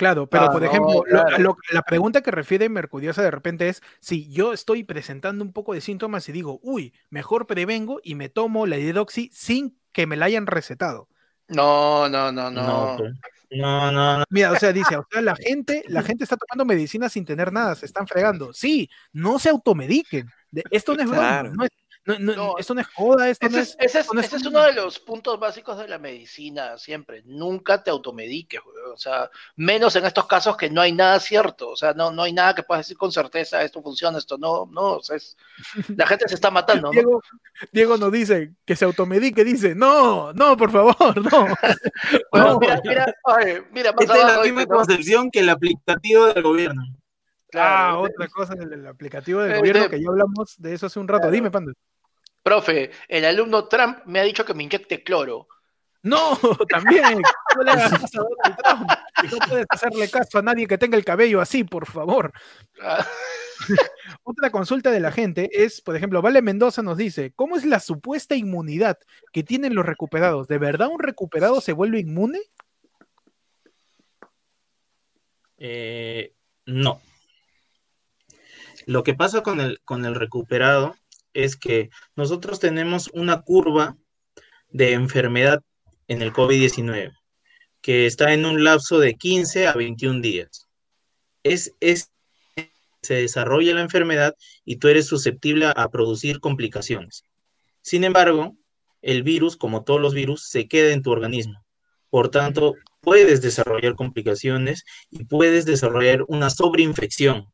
Claro, pero Ah, por ejemplo, lo- claro. lo- la pregunta que refiere Mercuriosa de repente es si yo estoy presentando un poco de síntomas y digo, uy, mejor prevengo y me tomo la hidroxi sin que me la hayan recetado. No, no, no, No, no. pues. no, no, no. Mira, o sea, dice, o sea, la gente, la gente está tomando medicina sin tener nada, se están fregando. Sí, no se automediquen. Esto no es broma, Claro. no es, no- no- No. esto no es joda, esto Ese no es, es. ese es- ese uno de los puntos básicos de la medicina siempre. Nunca te automediques. O sea, menos en estos casos que no hay nada cierto. O sea, no, no hay nada que puedas decir con certeza, esto funciona, esto no. No, o sea, es- la gente se está matando, ¿no? Diego, Diego nos dice que se automedique, dice, no, no, por favor, no. Bueno, No. mira, mira, oye, mira, más Esta es la misma concepción que el aplicativo del gobierno. Ah, Claro. otra cosa del, del aplicativo del Eh, gobierno de- que ya hablamos de eso hace un rato. Claro. Dime, Panda. Profe, el alumno Trump me ha dicho que me inyecte cloro. No, también. No le hagas caso a Donald Trump. No puedes hacerle caso a nadie que tenga el cabello así, por favor. Otra consulta de la gente es, por ejemplo, Vale Mendoza nos dice, ¿cómo es la supuesta inmunidad que tienen los recuperados? ¿De verdad un recuperado se vuelve inmune? Eh, no. Lo que pasa con el, con el recuperado es que nosotros tenemos una curva de enfermedad en el COVID-19 que está en un lapso de 15 a 21 días. Es, es, se desarrolla la enfermedad y tú eres susceptible a, producir complicaciones. Sin embargo, el virus, como todos los virus, se queda en tu organismo. Por tanto, puedes desarrollar complicaciones y puedes desarrollar una sobreinfección.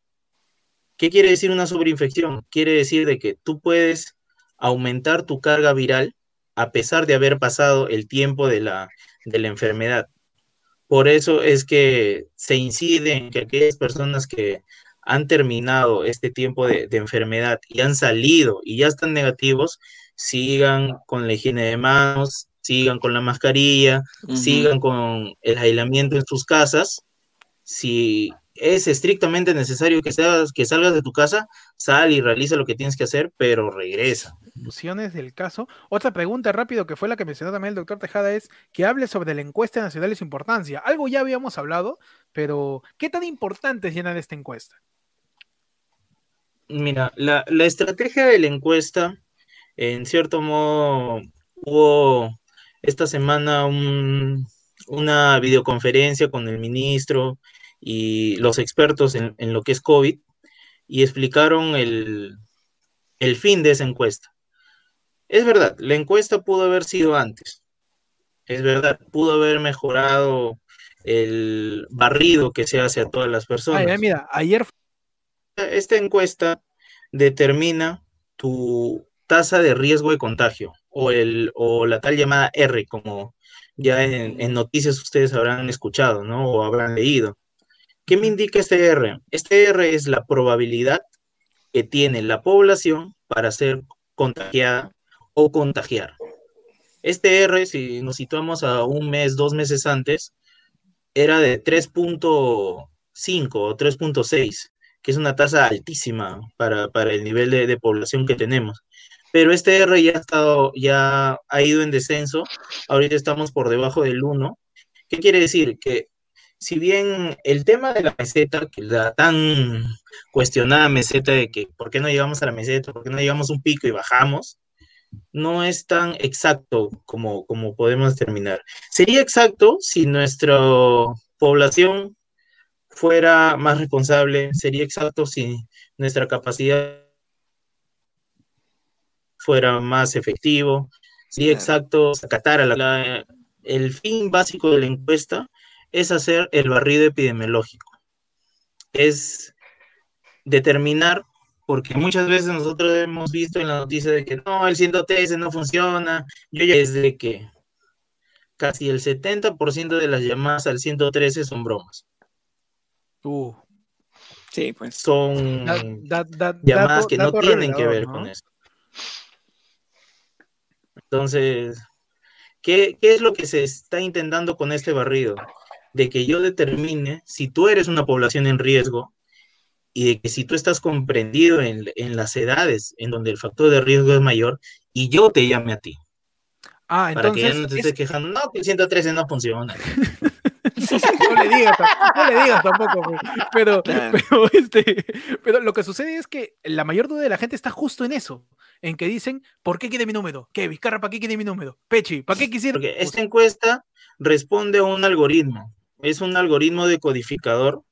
¿Qué quiere decir una sobreinfección? Quiere decir de que tú puedes aumentar tu carga viral a pesar de haber pasado el tiempo de la, de la enfermedad. Por eso es que se incide en que aquellas personas que han terminado este tiempo de, de enfermedad y han salido y ya están negativos, sigan con la higiene de manos, sigan con la mascarilla, sigan con el aislamiento en sus casas. Si es estrictamente necesario que, seas, que salgas de tu casa, sal y realiza lo que tienes que hacer, pero regresa. Del caso. Otra pregunta rápido que fue la que mencionó también el doctor Tejada es que hable sobre la encuesta nacional y su importancia. Algo ya habíamos hablado, pero ¿qué tan importante es llenar esta encuesta? Mira, la, la estrategia de la encuesta, en cierto modo, hubo esta semana un- una videoconferencia con el ministro y los expertos en, en lo que es COVID y explicaron el, el fin de esa encuesta. Es verdad, la encuesta pudo haber sido antes. Es verdad, pudo haber mejorado el barrido que se hace a todas las personas mira, ayer esta encuesta determina tu tasa de riesgo de contagio o, el, o la tal llamada R, como ya en, en noticias ustedes habrán escuchado, ¿no? O habrán leído. ¿Qué me indica este R? Este R es la probabilidad que tiene la población para ser contagiada o contagiar. Este R, si nos situamos a un mes, dos meses antes, era de 3.5 o 3.6 que es una tasa altísima para, el nivel de, de, población que tenemos. Pero este R ya ha, estado, ya ha ido en descenso, ahorita estamos por debajo del 1. ¿Qué quiere decir? Que si bien el tema de la meseta, que la tan cuestionada meseta de que por qué no llegamos a la meseta, por qué no llegamos a un pico y bajamos, no es tan exacto como, como podemos determinar. Sería exacto si nuestra población fuera más responsable, sería exacto si nuestra capacidad fuera más efectivo, sería exacto acatar a la, el fin básico de la encuesta es hacer el barrido epidemiológico, es determinar, porque muchas veces nosotros hemos visto en la noticia de que no, el 113 no funciona, yo ya desde que casi el 70% de las llamadas al 113 son bromas. Uh. Sí, pues. Son Da- da- da- llamadas que no tienen que ver ¿no? con eso. Entonces, ¿qué, ¿qué es lo que se está intentando con este barrido? De que yo determine si tú eres una población en riesgo y de que si tú estás comprendido en, en las edades en donde el factor de riesgo es mayor y yo te llame a ti. Ah, para que ya no te es- estés quejando, no, que el 113 no funciona. yo le digas, no le digas tampoco, pero, este, pero lo que sucede es que la mayor duda de la gente está justo en eso, en que dicen, ¿por qué quiere mi número? ¿Qué? Vizcarra, ¿para qué quiere mi número? Pechi, ¿para qué quisiera? Porque esta encuesta responde a un algoritmo. Es un algoritmo decodificador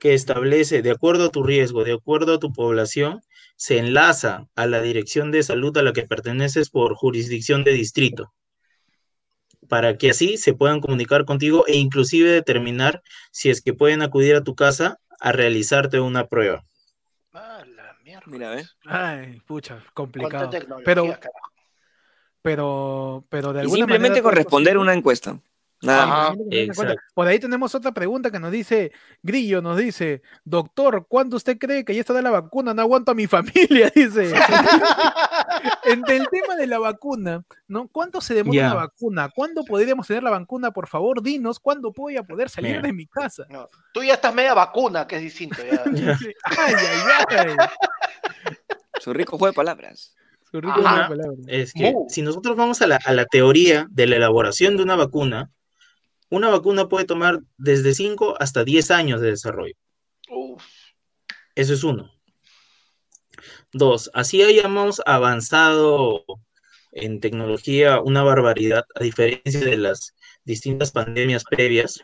que establece, de acuerdo a tu riesgo, de acuerdo a tu población, se enlaza a la dirección de salud a la que perteneces por jurisdicción de distrito, para que así se puedan comunicar contigo e inclusive determinar si es que pueden acudir a tu casa a realizarte una prueba. Ah, la mierda. Mira, ¿ves? Ay, pucha, complicado. Pero, pero, pero de Y alguna simplemente manera con todo es responder posible. una encuesta. Por ahí tenemos otra pregunta que nos dice Grillo, nos dice, doctor, ¿cuándo usted cree que ya está de la vacuna? No aguanto a mi familia, dice. En el tema de la vacuna, ¿no? ¿Cuánto se demora Ya. una vacuna? ¿Cuándo podríamos tener la vacuna? Por favor, dinos, ¿cuándo voy a poder salir Mira. de mi casa? No, tú ya estás media vacuna, que es distinto. Ya. Ay, ay, ay. Su rico juego de palabras. Su rico juego de palabras. Es que si nosotros vamos a la, a la teoría de la elaboración de una vacuna, una vacuna puede tomar desde 5 hasta 10 años de desarrollo. Uf. Eso es uno. Dos, así hayamos avanzado en tecnología una barbaridad, a diferencia de las distintas pandemias previas,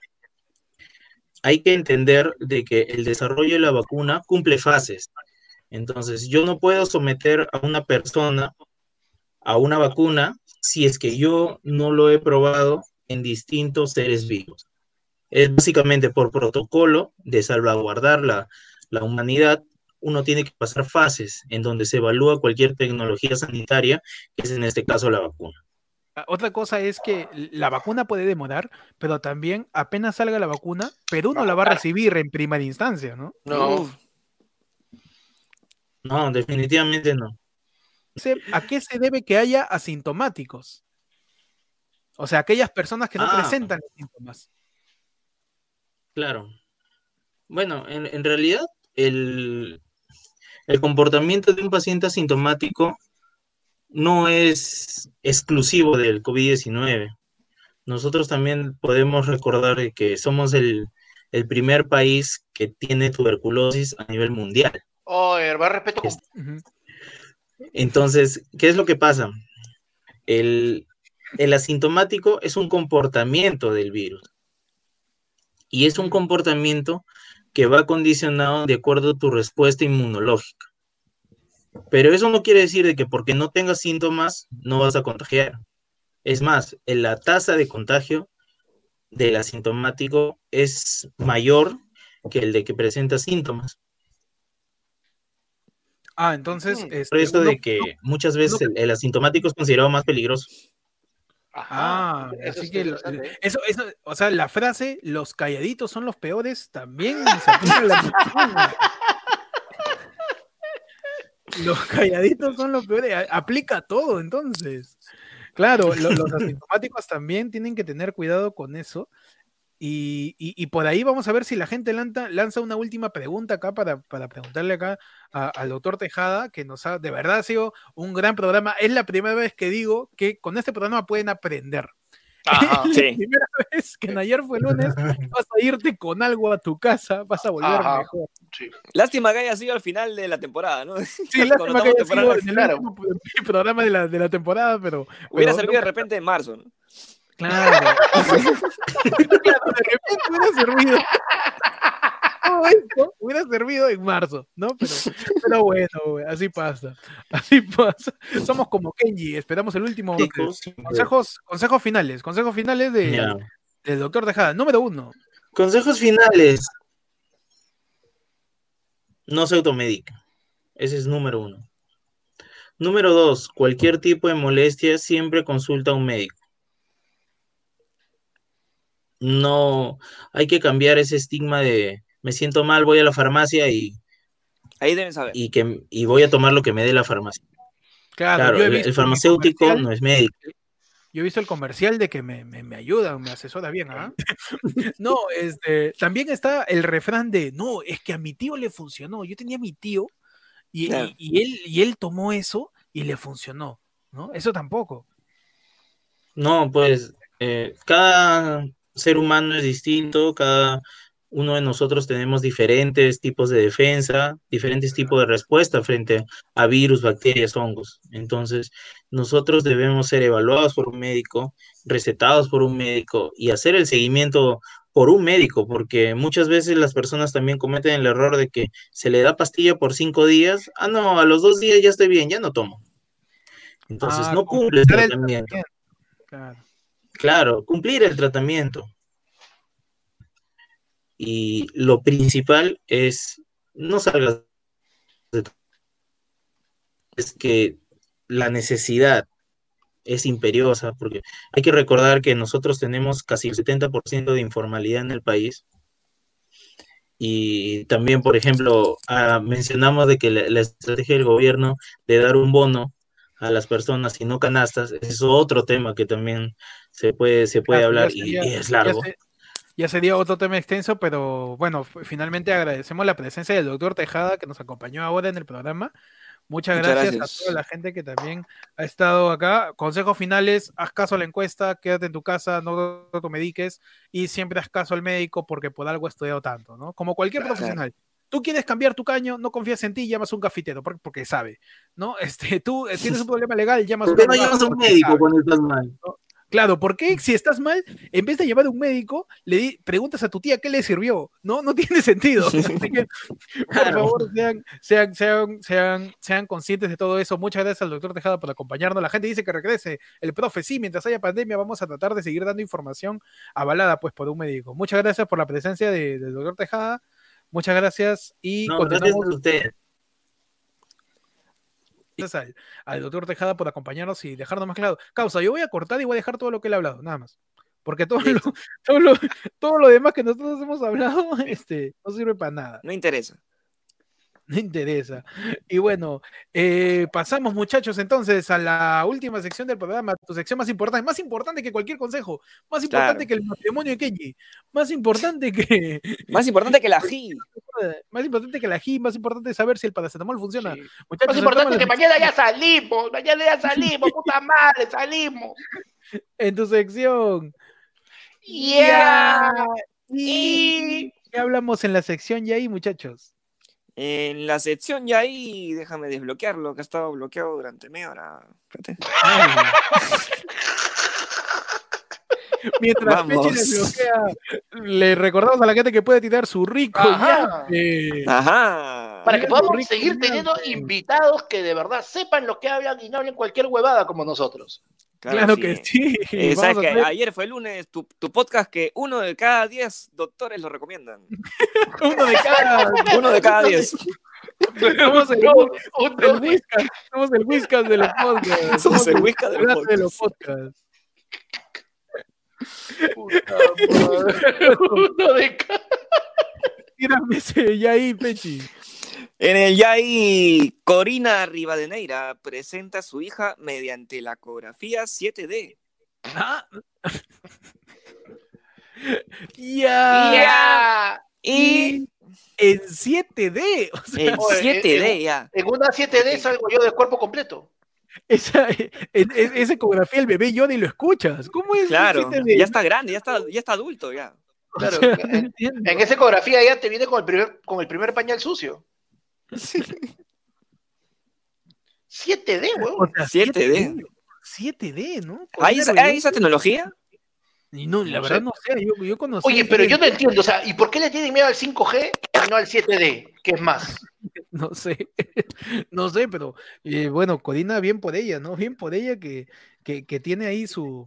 hay que entender de que el desarrollo de la vacuna cumple fases. Entonces, yo no puedo someter a una persona a una vacuna si es que yo no lo he probado en distintos seres vivos. Es básicamente por protocolo de salvaguardar la, la humanidad, uno tiene que pasar fases en donde se evalúa cualquier tecnología sanitaria, que es en este caso la vacuna. Ah, Otra cosa es que la vacuna puede demorar, pero también apenas salga la vacuna, Perú no la va a recibir en primera instancia, ¿no? No. No, definitivamente no. ¿A qué se debe que haya asintomáticos? O sea, aquellas personas que no Ah. presentan los síntomas. Claro. Bueno, en, en realidad el, el comportamiento de un paciente asintomático no es exclusivo del COVID-19. Nosotros también podemos recordar que somos el, el primer país que tiene tuberculosis a nivel mundial. Oye, va respeto. Entonces, ¿qué es lo que pasa? El, el asintomático es un comportamiento del virus. Y es un comportamiento que va condicionado de acuerdo a tu respuesta inmunológica. Pero eso no quiere decir de que porque no tengas síntomas no vas a contagiar. Es más, en la tasa de contagio del asintomático es mayor que el de que presenta síntomas. Ah, entonces. Mm. este, Por eso uno- de que muchas veces el, el asintomático es considerado más peligroso. Ajá. Ah, Eso así es que lo- ¿eh? eso, eso, o sea, la frase los calladitos son los peores también se aplica la. Los calladitos son los peores, aplica todo entonces. Claro, lo- los asintomáticos también tienen que tener cuidado con eso. Y, y- y por ahí vamos a ver si la gente lanza, lanza una última pregunta acá para, para preguntarle acá a- al doctor Tejada, que nos ha, de verdad ha sido un gran programa. Es la primera vez que digo que con este programa pueden aprender. Ajá. Sí. la primera vez que en ayer fue lunes, vas a irte con algo a tu casa, vas a volver Ajá. mejor. Sí. Lástima que haya sido al final de la temporada, ¿no? Sí, lástima que haya sido el último pro- programa de la, de la temporada, pero. Hubiera pero servido no- de repente en marzo, ¿no? Claro. Claro, de repente hubiera servido. Todo esto hubiera servido en marzo, ¿no? Pero, pero bueno, güey, así pasa. Así pasa. Somos como Kenji, esperamos el último. Consejos, consejos finales, consejos finales de, del doctor Tejada. Número uno. Consejos finales. No se automedica. Ese es número uno. Número dos, cualquier tipo de molestia siempre consulta a un médico. No, hay que cambiar ese estigma de me siento mal, voy a la farmacia y, Ahí deben saber. y que, y voy a tomar lo que me dé la farmacia. Claro, Claro, yo he el, visto el el farmacéutico no es médico. Yo he visto el comercial de que me, me, me ayudan, me asesora bien, ¿ah? no, este, también está el refrán de, no, es que a mi tío le funcionó. Yo tenía a mi tío y, y él, y él tomó eso y le funcionó, ¿no? Eso tampoco. No, pues eh, cada ser humano es distinto, cada uno de nosotros tenemos diferentes tipos de defensa, diferentes tipos de respuesta frente a virus, bacterias, hongos. Entonces, nosotros debemos ser evaluados por un médico, recetados por un médico y hacer el seguimiento por un médico, porque muchas veces las personas también cometen el error de que se le da pastilla por cinco días, ah, no, a los dos días ya estoy bien, ya no tomo. Entonces, Ah, no cumple el el tratamiento. Claro. Claro, cumplir el tratamiento. Y lo principal es no salgas de tu- es que la necesidad es imperiosa, porque hay que recordar que nosotros tenemos casi el 70% de informalidad en el país. Y también, por ejemplo, ah, mencionamos de que la, la estrategia del gobierno de dar un bono a las personas y no canastas, ese es otro tema que también se puede, se puede Claro, ya hablar y, sería- y es Ya, largo. se- ya sería otro tema extenso, pero bueno, finalmente agradecemos la presencia del doctor Tejada que nos acompañó ahora en el programa. Muchas, Muchas gracias, gracias. a toda la gente que también ha estado acá. Consejos finales, haz caso a la encuesta, quédate en tu casa, no te mediques y siempre haz caso al médico porque por algo ha estudiado tanto, ¿no? Como cualquier Claro. profesional. Tú quieres cambiar tu caño, no confías en ti, llamas a un cafetero porque, sabe, ¿no? Este, tú eh, tienes un problema legal, llamas a ¿Por un no llamas a un médico sabe. cuando estás mal? Claro, porque si estás mal, en vez de llamar a un médico, le di- preguntas a tu tía qué le sirvió. No, no tiene sentido. Así que, por favor, sean, sean, sean, sean, sean conscientes de todo eso. Muchas gracias al doctor Tejada por acompañarnos. La gente dice que regrese. El profe, sí, mientras haya pandemia, vamos a tratar de seguir dando información avalada pues por un médico. Muchas gracias por la presencia de- del doctor Tejada. Muchas gracias y No, gracias continuamos a usted. gracias al, al doctor Tejada por acompañarnos y dejarnos más claro. Causa, yo voy a cortar y voy a dejar todo lo que él ha hablado, nada más. Porque todo lo, todo lo, todo lo demás que nosotros hemos hablado este, no sirve para nada. No interesa. No interesa. Y bueno, eh, pasamos muchachos entonces a la última sección del programa, tu sección más importante, más importante que cualquier consejo, más importante Claro. que el matrimonio de Kenji, más importante que Más importante que la G. más importante que la GI, más importante saber si el paracetamol funciona. Sí. Muchachos, Más importante que mañana ya salimos, mañana ya salimos, puta madre, salimos. en tu sección. Yeah. Y Y ¿qué hablamos en la sección ya ahí, muchachos? En la sección ya ahí, déjame desbloquearlo, que ha estado bloqueado durante media hora. Mientras Vamos. Pechi desbloquea, le recordamos a la gente que puede tirar su rico Ajá. para que podamos seguir teniendo invitados que de verdad sepan lo que hablan y no hablen cualquier huevada como nosotros. Claro que sí. Eh, Vamos ¿Sabes a que traer Ayer fue el lunes, tu, tu podcast que uno de cada diez doctores lo recomiendan. uno de cada. Uno de cada diez. Somos el, el un- Whiskas, somos el Whiskas de los podcasts. Somos el Whiskas de los Hablando de los podcasts. Puta madre. Uno de cada- Tírame ese ya ahí, Pechi. En el Yai, Corina Rivadeneira presenta a su hija mediante la ecografía 7D. Ah. Ya. Ya. Y En 7D. O sea, en Oye, 7D eh, ya. En una 7D salgo yo de cuerpo completo. Esa, en- en- esa ecografía el bebé Yoda y lo escuchas. ¿Cómo es? Claro, 7D? ya está grande, ya está, ya está adulto ya. O Claro, en-. En esa ecografía ya te viene con el primer, con el primer pañal sucio. 7D, O weón. sea, 7D. 7D, ¿no? ¿Hay, esa- hay esa tecnología? Y no, la No verdad sé. no sé. Yo, yo conocí. Oye, pero yo no 3D, entiendo, o sea, ¿y por qué le tienen miedo al 5G y no al 7D? ¿Qué es más? No sé. no sé, pero eh, bueno, Corina, bien por ella, ¿no? Bien por ella que, que, que tiene ahí su,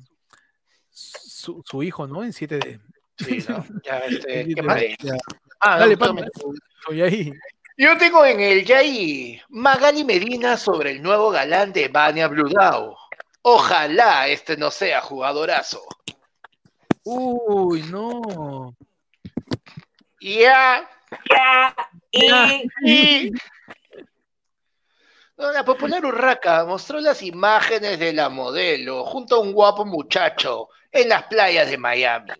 su, su hijo, ¿no? En 7D. Sí, ¿no? Ya, este, En ¿qué 7D. más? Ya. Ah, Dale, no, Panda, justamente. Estoy ahí. Yo tengo en el Yai Magali Medina sobre el nuevo galán de Vania Bludao. Ojalá este no sea jugadorazo. Uy, no. Ya, Ya. y... No, La popular Urraca mostró las imágenes de la modelo junto a un guapo muchacho en las playas de Miami.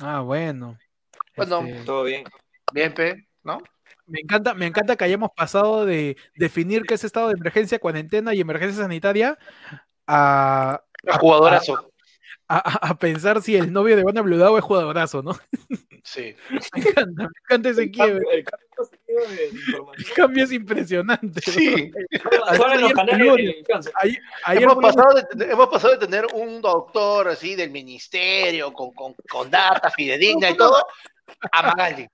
Ah, bueno. Bueno, Este, Todo bien. Bien, pe, ¿no? me encanta, me encanta que hayamos pasado de definir qué es estado de emergencia, cuarentena y emergencia sanitaria a, A jugadorazo. A, a- a pensar si el novio de Van Bludao es jugadorazo, ¿no? Sí. Me encanta, me encanta ese El cambio, quiebre. el El cambio es impresionante. Sí. Hemos pasado de tener un doctor así del ministerio con, con, con data fidedigna y todo a Magali.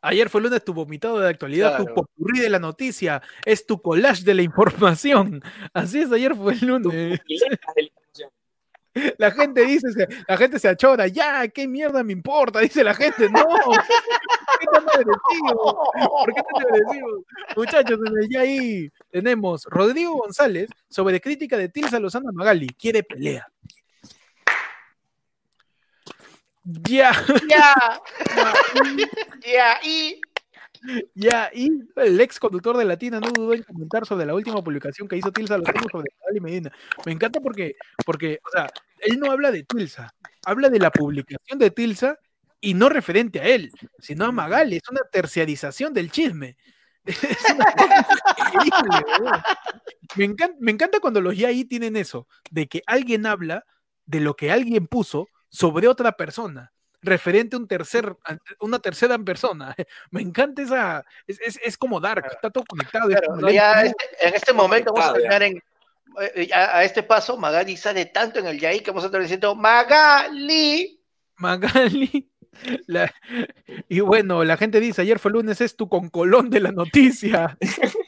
Ayer fue lunes tu vomitado de actualidad, tu popurrí de la noticia, es tu collage de la información. Así es, ayer fue el lunes. la gente dice, la gente se achora, ya, ¿qué mierda me importa? Dice la gente, no. ¿Por qué tan agresivo? ¿Por qué tan agresivo? Muchachos, el ya ahí tenemos Rodrigo González sobre crítica de Tilsa Lozano Magali, quiere pelea. Ya, Ya, ya, y ya, y el ex conductor de Latina no dudó en comentar sobre la última publicación que hizo Tilsa Lozano sobre Magali Medina. Me encanta porque, porque, o sea, él no habla de Tilsa, habla de la publicación de Tilsa y no referente a él, sino a Magali. Es una terciarización del chisme. Es una cosa increíble, weón. me, encanta, me encanta cuando los ya ahí tienen eso, de que alguien habla de lo que alguien puso sobre otra persona, referente a un tercer, una tercera persona. Me encanta esa, es, es- es como Dark, está todo conectado. es como ya este- en este momento vamos a terminar en. eh, A, a este paso, Magali sale tanto en el Yaí que vamos a estar diciendo Magali. Magali. la- y bueno, la gente dice, ayer fue lunes, es tu concolón de la noticia.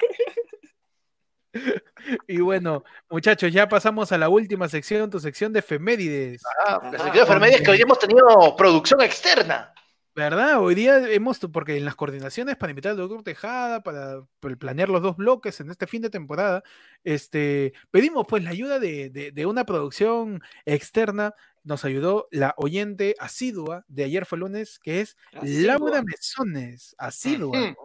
y bueno, muchachos, ya pasamos a la última sección, tu sección de efemérides. Ah, la sección de enfermería es que hoy hemos tenido producción externa. ¿Verdad? Hoy día hemos, porque en las coordinaciones para invitar al doctor Tejada, para, para planear los dos bloques en este fin de temporada, este, pedimos pues la ayuda de, de- de una producción externa. Nos ayudó la oyente asidua de ayer fue lunes, que es Asidua. Laura Mesones, asidua,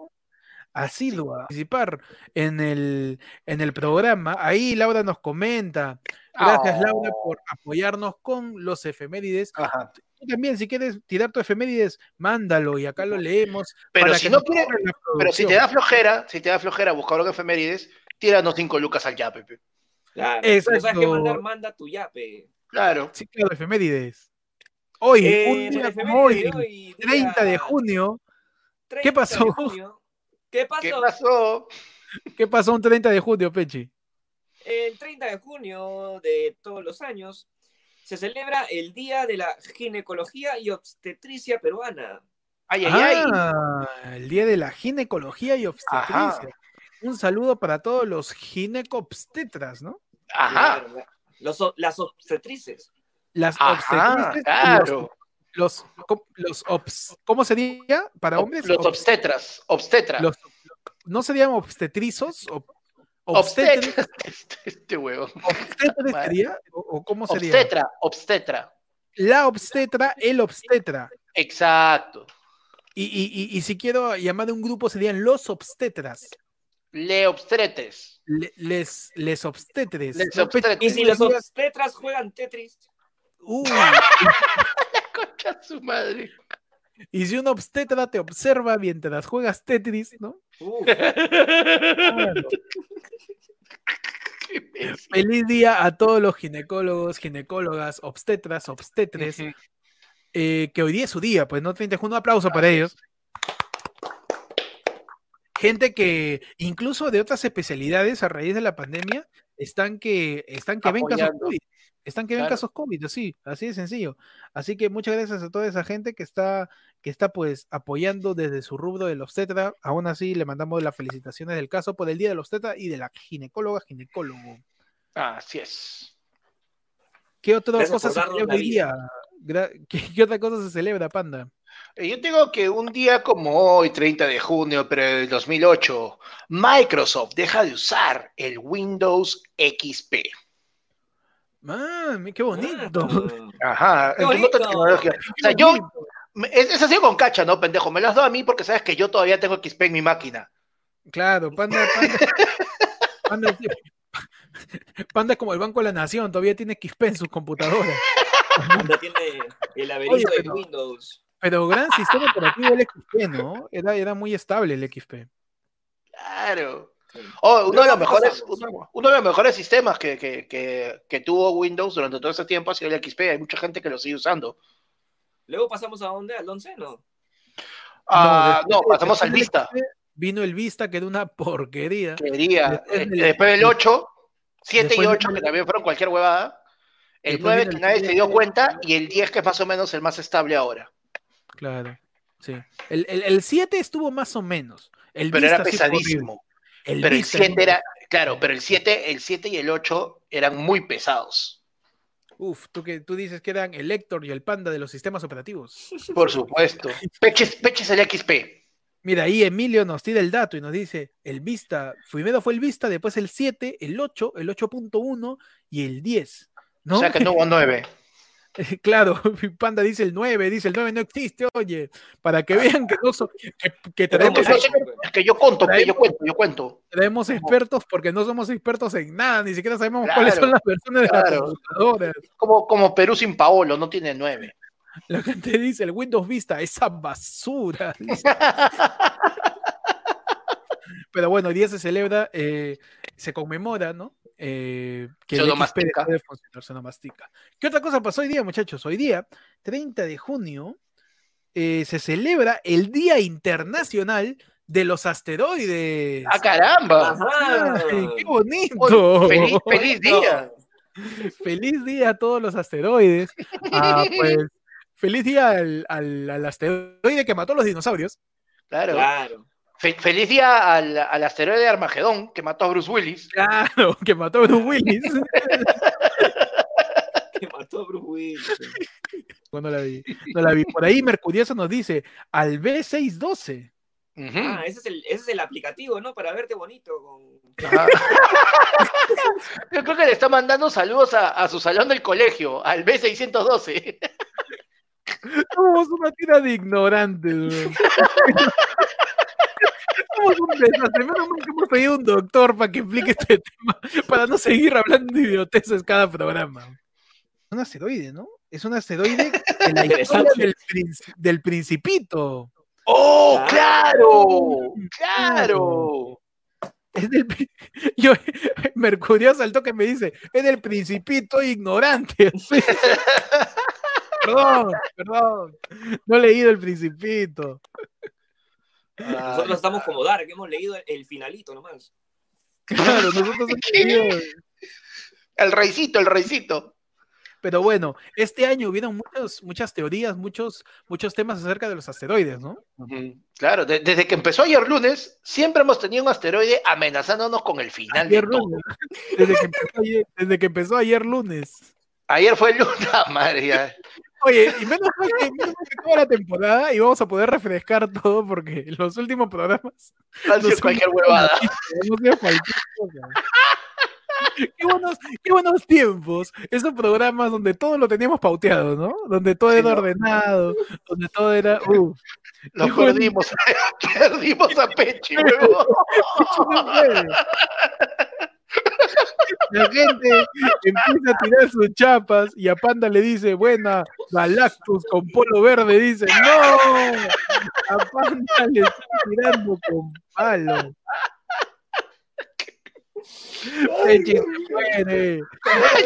¿no? Asidua, participar en el, en el programa. Ahí Laura nos comenta. Gracias, Oh. Laura, por apoyarnos con los efemérides. Ajá. Tú también, si quieres tirar tu efemérides, mándalo y acá lo leemos. Pero para si que no quiere- Pero si te da flojera, si te da flojera buscar un efemérides, tíranos cinco lucas al yape. pe. Claro. Si no sabes Exacto. qué mandar, manda tu yape. Claro. Sí, claro, efemérides. Hoy, Eh, un día como hoy, de hoy, 30 de junio, 30 de pasó? junio. ¿Qué pasó? ¿Qué pasó? ¿qué pasó un 30 de junio, Pechi? El 30 de junio de todos los años se celebra el Día de la Ginecología y Obstetricia Peruana. Ay, ay, ay. Ah, el día de la ginecología y obstetricia. Ajá. Un saludo para todos los ginecobstetras, ¿no? Ajá. Los las obstetrices. Las Ajá, obstetrices y claro. Los, los, obs- ¿cómo sería para hombres? Los Obs- obstetras. Obstetra. los- ¿No serían obstetrizos? Obstetra. Este, este huevo. ¿Obstetres Madre. sería? ¿O, o cómo sería? Obstetra. Obstetra. La obstetra, el obstetra. Exacto. Y, y, y, y si quiero llamar a un grupo serían los obstetras. Le obstretes. Le- les, les obstetres. Les. Pechi? obstetres. Y si los obstetras juegan Tetris. Uy, La concha su madre. y si un obstetra te observa mientras juegas Tetris, ¿no? Feliz día a todos los ginecólogos, ginecólogas, obstetras, obstetres, eh, que hoy día es su día, pues no 30 de junio, un aplauso para ellos. Gente que incluso de otras especialidades a raíz de la pandemia están que están que ven casos. COVID. Están que ven Claro. casos COVID, así, así de sencillo. Así que muchas gracias a toda esa gente que está, que está pues apoyando desde su rubro del obstetra. Aún así, le mandamos las felicitaciones del caso por el Día del Obstetra y de la ginecóloga, ginecólogo. Así es. ¿Qué otra cosa se celebra hoy día? Gra- ¿Qué, qué otra cosa se celebra, Panda? Eh, Yo digo que un día como hoy, 30 de junio, pero del 2008, Microsoft deja de usar el Windows XP. Mami, qué bonito. Ah, Ajá, ¡Qué bonito! O sea, yo, es, es así con cacha, ¿no, pendejo? Me las doy a mí porque sabes que yo todavía tengo XP en mi máquina. Claro, Panda, Panda. Panda, Panda es como el Banco de la Nación, todavía tiene XP en sus computadoras. Anda, tiene el laberinto Oye, de Windows. Pero gran sistema operativo el XP, ¿no? Era, era muy estable el XP. Claro. Oh, uno, de los mejores, uno, uno de los mejores sistemas que, que, que, que tuvo Windows durante todo ese tiempo ha sido el XP. Hay mucha gente que lo sigue usando. Luego pasamos a dónde? ¿Al 11? No. Ah, no, pasamos al Vista. XP Vino el Vista, que era una porquería. Quería. Después eh, del- Después del 8, 7 y después 8, del- que también fueron cualquier huevada. El Después 9 vino que el nadie se 7. dio cuenta. Y el 10 que es más o menos el más estable ahora. Claro, sí. El, el, el 7 estuvo más o menos. El Pero era pesadísimo. El Pero el Vista 7 era, claro, pero el 7, el 7 y el 8 eran muy pesados. Uf, tú, que, tú dices que eran el Héctor y el Panda de los sistemas operativos. Por supuesto. Peches, peches el XP. Mira, ahí Emilio nos tira el dato y nos dice, el Vista, primero fue el Vista, después el 7, el 8, el 8.1 y el 10. ¿No? O sea que no hubo 9. claro, Panda dice el 9, dice el 9 no existe, oye, para que vean que, no so- que, que traemos. Es que yo conto, yo cuento, yo cuento. traemos expertos porque no somos expertos en nada, ni siquiera sabemos cuáles son las versiones de las computadoras. Como, como Perú sin Paolo, no tiene 9. La gente dice, el Windows Vista, esa basura. Pero bueno, hoy día se celebra, eh, se conmemora, ¿no? Eh, que Se el XP onomastica. dejó de funcionar, se onomastica. ¿Qué otra cosa pasó hoy día, muchachos? Hoy día, 30 de junio, eh, se celebra el Día Internacional de los Asteroides. ¡Ah, caramba! Ajá. ¡Ay, ¡Qué bonito! Feliz día. Feliz día a todos los asteroides. Ah, pues, feliz día al, al- al asteroide que mató a los dinosaurios. Claro. Claro. Fe- feliz día al, al asteroide de Armagedón que mató a Bruce Willis. Claro, que mató a Bruce Willis. Que mató a Bruce Willis. Bueno, no la vi. No la vi. Por ahí Mercurioso nos dice al B612. Ujú. Ah, ese es, el, ese es el aplicativo, ¿no? Para verte bonito. Con... Ajá. Yo creo que le está mandando saludos a, a su salón del colegio, al B612. Somos una tira de ignorantes. Somos un desastre. Menos mal que hemos pedido un doctor para que explique este tema, para no seguir hablando de idioteces cada programa. Un asteroide, ¿no? Es un asteroide de la historia del, princi- del principito. ¡Oh, Claro. claro! ¡Claro! Es del, yo, Mercurio saltó que me dice, es del principito ignorante. perdón, perdón. No he leído el principito. Nosotros estamos como Dark, hemos leído el, el finalito nomás. Claro, nosotros hemos leído. El reycito, el reycito. Pero bueno, este año hubieron muchos, muchas teorías, muchos, muchos temas acerca de los asteroides, ¿no? Claro, de- desde que empezó ayer lunes, siempre hemos tenido un asteroide amenazándonos con el final de Ayer todo. lunes. Desde que empezó ayer, desde que empezó ayer lunes. Ayer fue luna, madre. Oye, y menos mal que, menos mal que toda la temporada y vamos a poder refrescar todo porque los últimos programas Ha sido Nos cualquier huevada. hemos sido cualquier cosa. Qué buenos, qué buenos tiempos, esos programas donde todo lo teníamos pauteado, ¿no? Donde todo Sí, era ¿no? ordenado, donde todo era. uf. Lo bueno. perdimos. perdimos a Pechi, huevón. La gente empieza a tirar sus chapas y a Panda le dice, buena, Galactus con polo verde, dice, no, a Panda le están tirando con palo. Pechi se muere.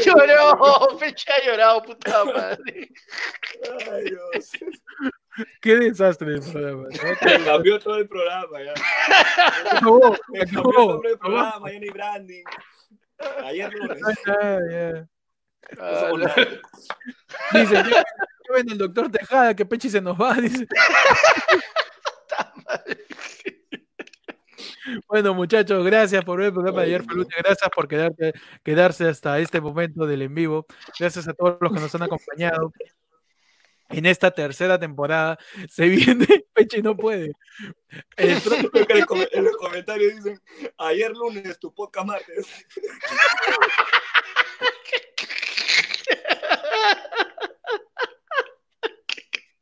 Lloró, Pechi ha llorado, puta madre. Ay, Dios. Qué desastre el programa. ¿no? Me cambió todo el programa ya. Acabó, Me cambió el acabó. nombre del acabó. programa, ya hay branding. Ayer lunes. Ah. Ah, no. Dice, ya ven el doctor Tejada que Pechi se nos va, dice. Bueno, muchachos, gracias por ver el programa de ayer, fue lunes. Gracias por quedarte, quedarse hasta este momento del en vivo. Gracias a todos los que nos han acompañado. En esta tercera temporada se viene, Pechi no puede. El próximo- Creo que en, el com- en los comentarios dicen, ayer lunes, tu podcast martes.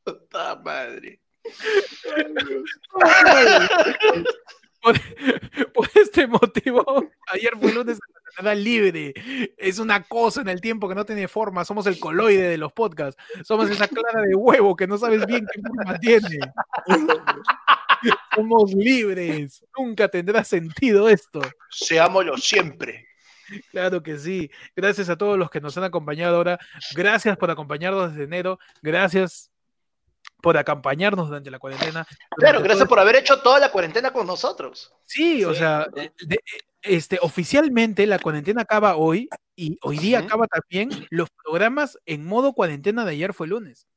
Puta madre. por, por este motivo, ayer fue lunes en la libre. Es una cosa en el tiempo que no tiene forma. Somos el coloide de los podcasts. Somos esa clara de huevo que no sabes bien qué forma tiene. Somos libres. Nunca tendrá sentido esto. Seámoslo siempre. Claro que sí. Gracias a todos los que nos han acompañado ahora. Gracias por acompañarnos desde enero. Gracias por acompañarnos durante la cuarentena. Claro, gracias todo- por haber hecho toda la cuarentena con nosotros. Sí, o sea, de- este, oficialmente la cuarentena acaba hoy y hoy día acaba también los programas en modo cuarentena de ayer fue lunes.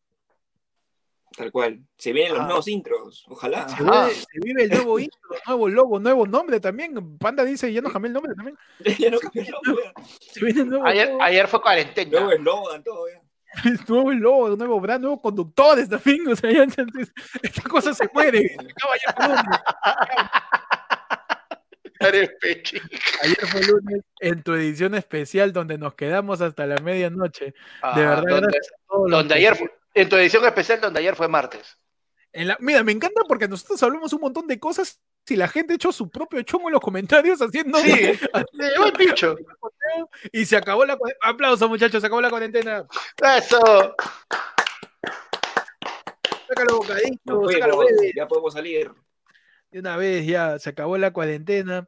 Tal cual. Se vienen los nuevos intros. Ojalá. Se vive, se vive el nuevo intro, nuevo logo, nuevo nombre también. Panda dice, ya no cambié el nombre también. ya no cambió el nombre. Se viene el nuevo, Ayer, logo, ayer fue cuarentena. Nuevo eslogan, todo. ya. nuevo logo, nuevo brand, nuevos conductores también. O sea, ya, entonces, esta cosa se muere. Ayer fue lunes. Eres pechi. Ayer fue lunes en tu edición especial donde nos quedamos hasta la medianoche. De Ah, verdad, donde, a todos ayer fue- en tu edición especial, donde ayer fue martes. En la- mira, me encanta porque nosotros hablamos un montón de cosas y la gente echó su propio chongo en los comentarios haciendo Sí, me llevó el pincho. y se acabó la cuare- aplausos muchachos, se acabó la cuarentena. Eso. Sácalo bocadito, Nos sácalo bebé. ya podemos salir. De una vez ya se acabó la cuarentena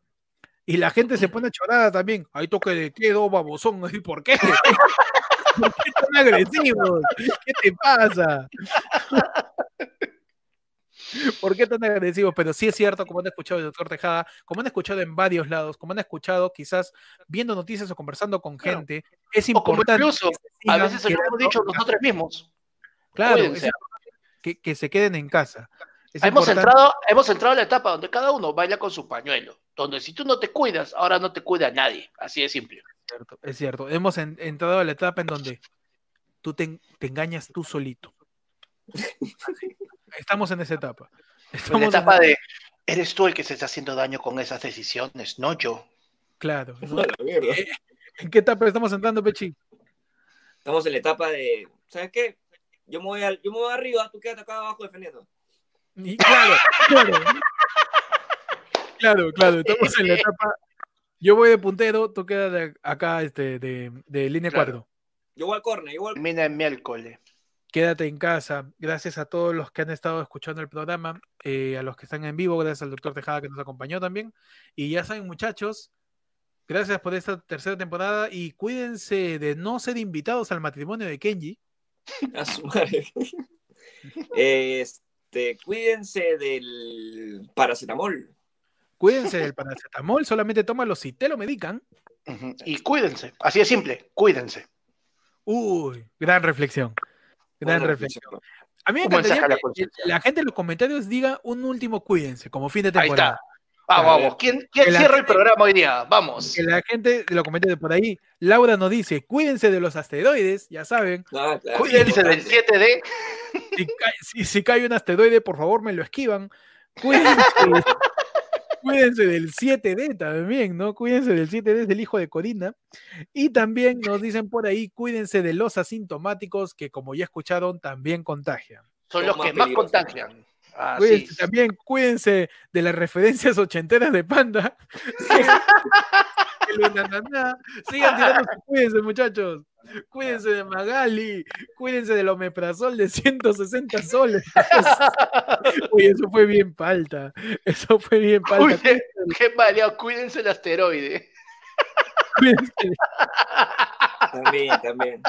y la gente se pone chorada también. Hay toque de quedo, babosón. ¿Y ¿Por qué? ¿Por qué tan agresivos? ¿Qué te pasa? ¿Por qué tan agresivos? Pero sí es cierto, como han escuchado el doctor Tejada, como han escuchado en varios lados, como han escuchado quizás viendo noticias o conversando con Claro. gente, es O como importante incluso, que se a veces se lo hemos dicho nosotros mismos. Claro, es que, que se queden en casa. Es Hemos importante- entrado, hemos entrado a la etapa donde cada uno baila con su pañuelo. Donde si tú no te cuidas, ahora no te cuida nadie. Así de simple. Es cierto, es cierto. Hemos en- entrado a la etapa en donde tú te, te engañas tú solito. Estamos en esa etapa. En Estamos la en etapa de, eres tú el que se está haciendo daño con esas decisiones, no yo. Claro. la. Eh, ¿En qué etapa estamos entrando, Pechi? Estamos en la etapa de, ¿sabes qué? Yo me voy, al- yo me voy arriba, tú quédate acá abajo defendiendo. Y claro, claro. Claro, claro. Estamos en la etapa. Yo voy de puntero, tú quedas de acá este, de, de línea Claro. 4. Yo voy al corner, yo voy al en miércoles. Quédate en casa. Gracias a todos los que han estado escuchando el programa, eh, a los que están en vivo, gracias al doctor Tejada que nos acompañó también. Y ya saben, muchachos, gracias por esta tercera temporada y cuídense de no ser invitados al matrimonio de Kenji. A su madre. Este, cuídense del paracetamol. Cuídense del paracetamol, solamente tómalo si te lo medican. Y cuídense. Así de simple, cuídense. Uy, gran reflexión. Gran Buena reflexión. A mí me encantaría la que la gente en los comentarios diga un último cuídense, como fin de Ahí temporada. está. Vamos. ¿Quién, cierra el programa hoy día? Vamos. Que la gente de los comentarios por ahí, Laura nos dice, cuídense de los asteroides, ya saben. Ah, claro, Cuídense del importante. 7D. Si cae, si, si cae un asteroide, por favor me lo esquivan. Cuídense, cuídense del 7D también, ¿no? Cuídense del 7D, es el hijo de Corina. Y también nos dicen por ahí, cuídense de los asintomáticos, que como ya escucharon, también contagian. Son los más que más contagian. Cuídense, es. también cuídense de las referencias ochenteras de Panda. Sigan tirando cuídense, muchachos. Cuídense de Magali. Cuídense del omeprazol de 160 soles. Uy, eso fue bien palta. Eso fue bien palta. Cuídense, qué maleado, cuídense el asteroide. Cuídense. También, también.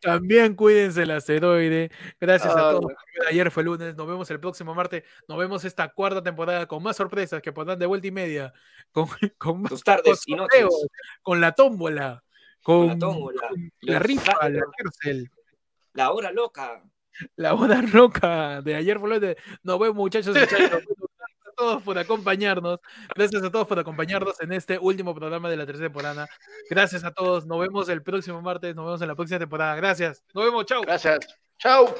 También cuídense el asteroide. Gracias a Ah, todos. Ayer fue lunes. Nos vemos el próximo martes. Nos vemos esta cuarta temporada con más sorpresas que pondrán de vuelta y media. Con, con más Tus tardes y noches. con la tómbola, con, Con la tómbola, con la rifa, la cárcel, La hora loca. la hora roca de ayer fue lunes. Nos vemos, muchachos. muchachos. Todos por acompañarnos. Gracias a todos por acompañarnos en este último programa de la tercera temporada. Gracias a todos. Nos vemos el próximo martes. Nos vemos en la próxima temporada. Gracias. Nos vemos. Chao. Gracias. Chao.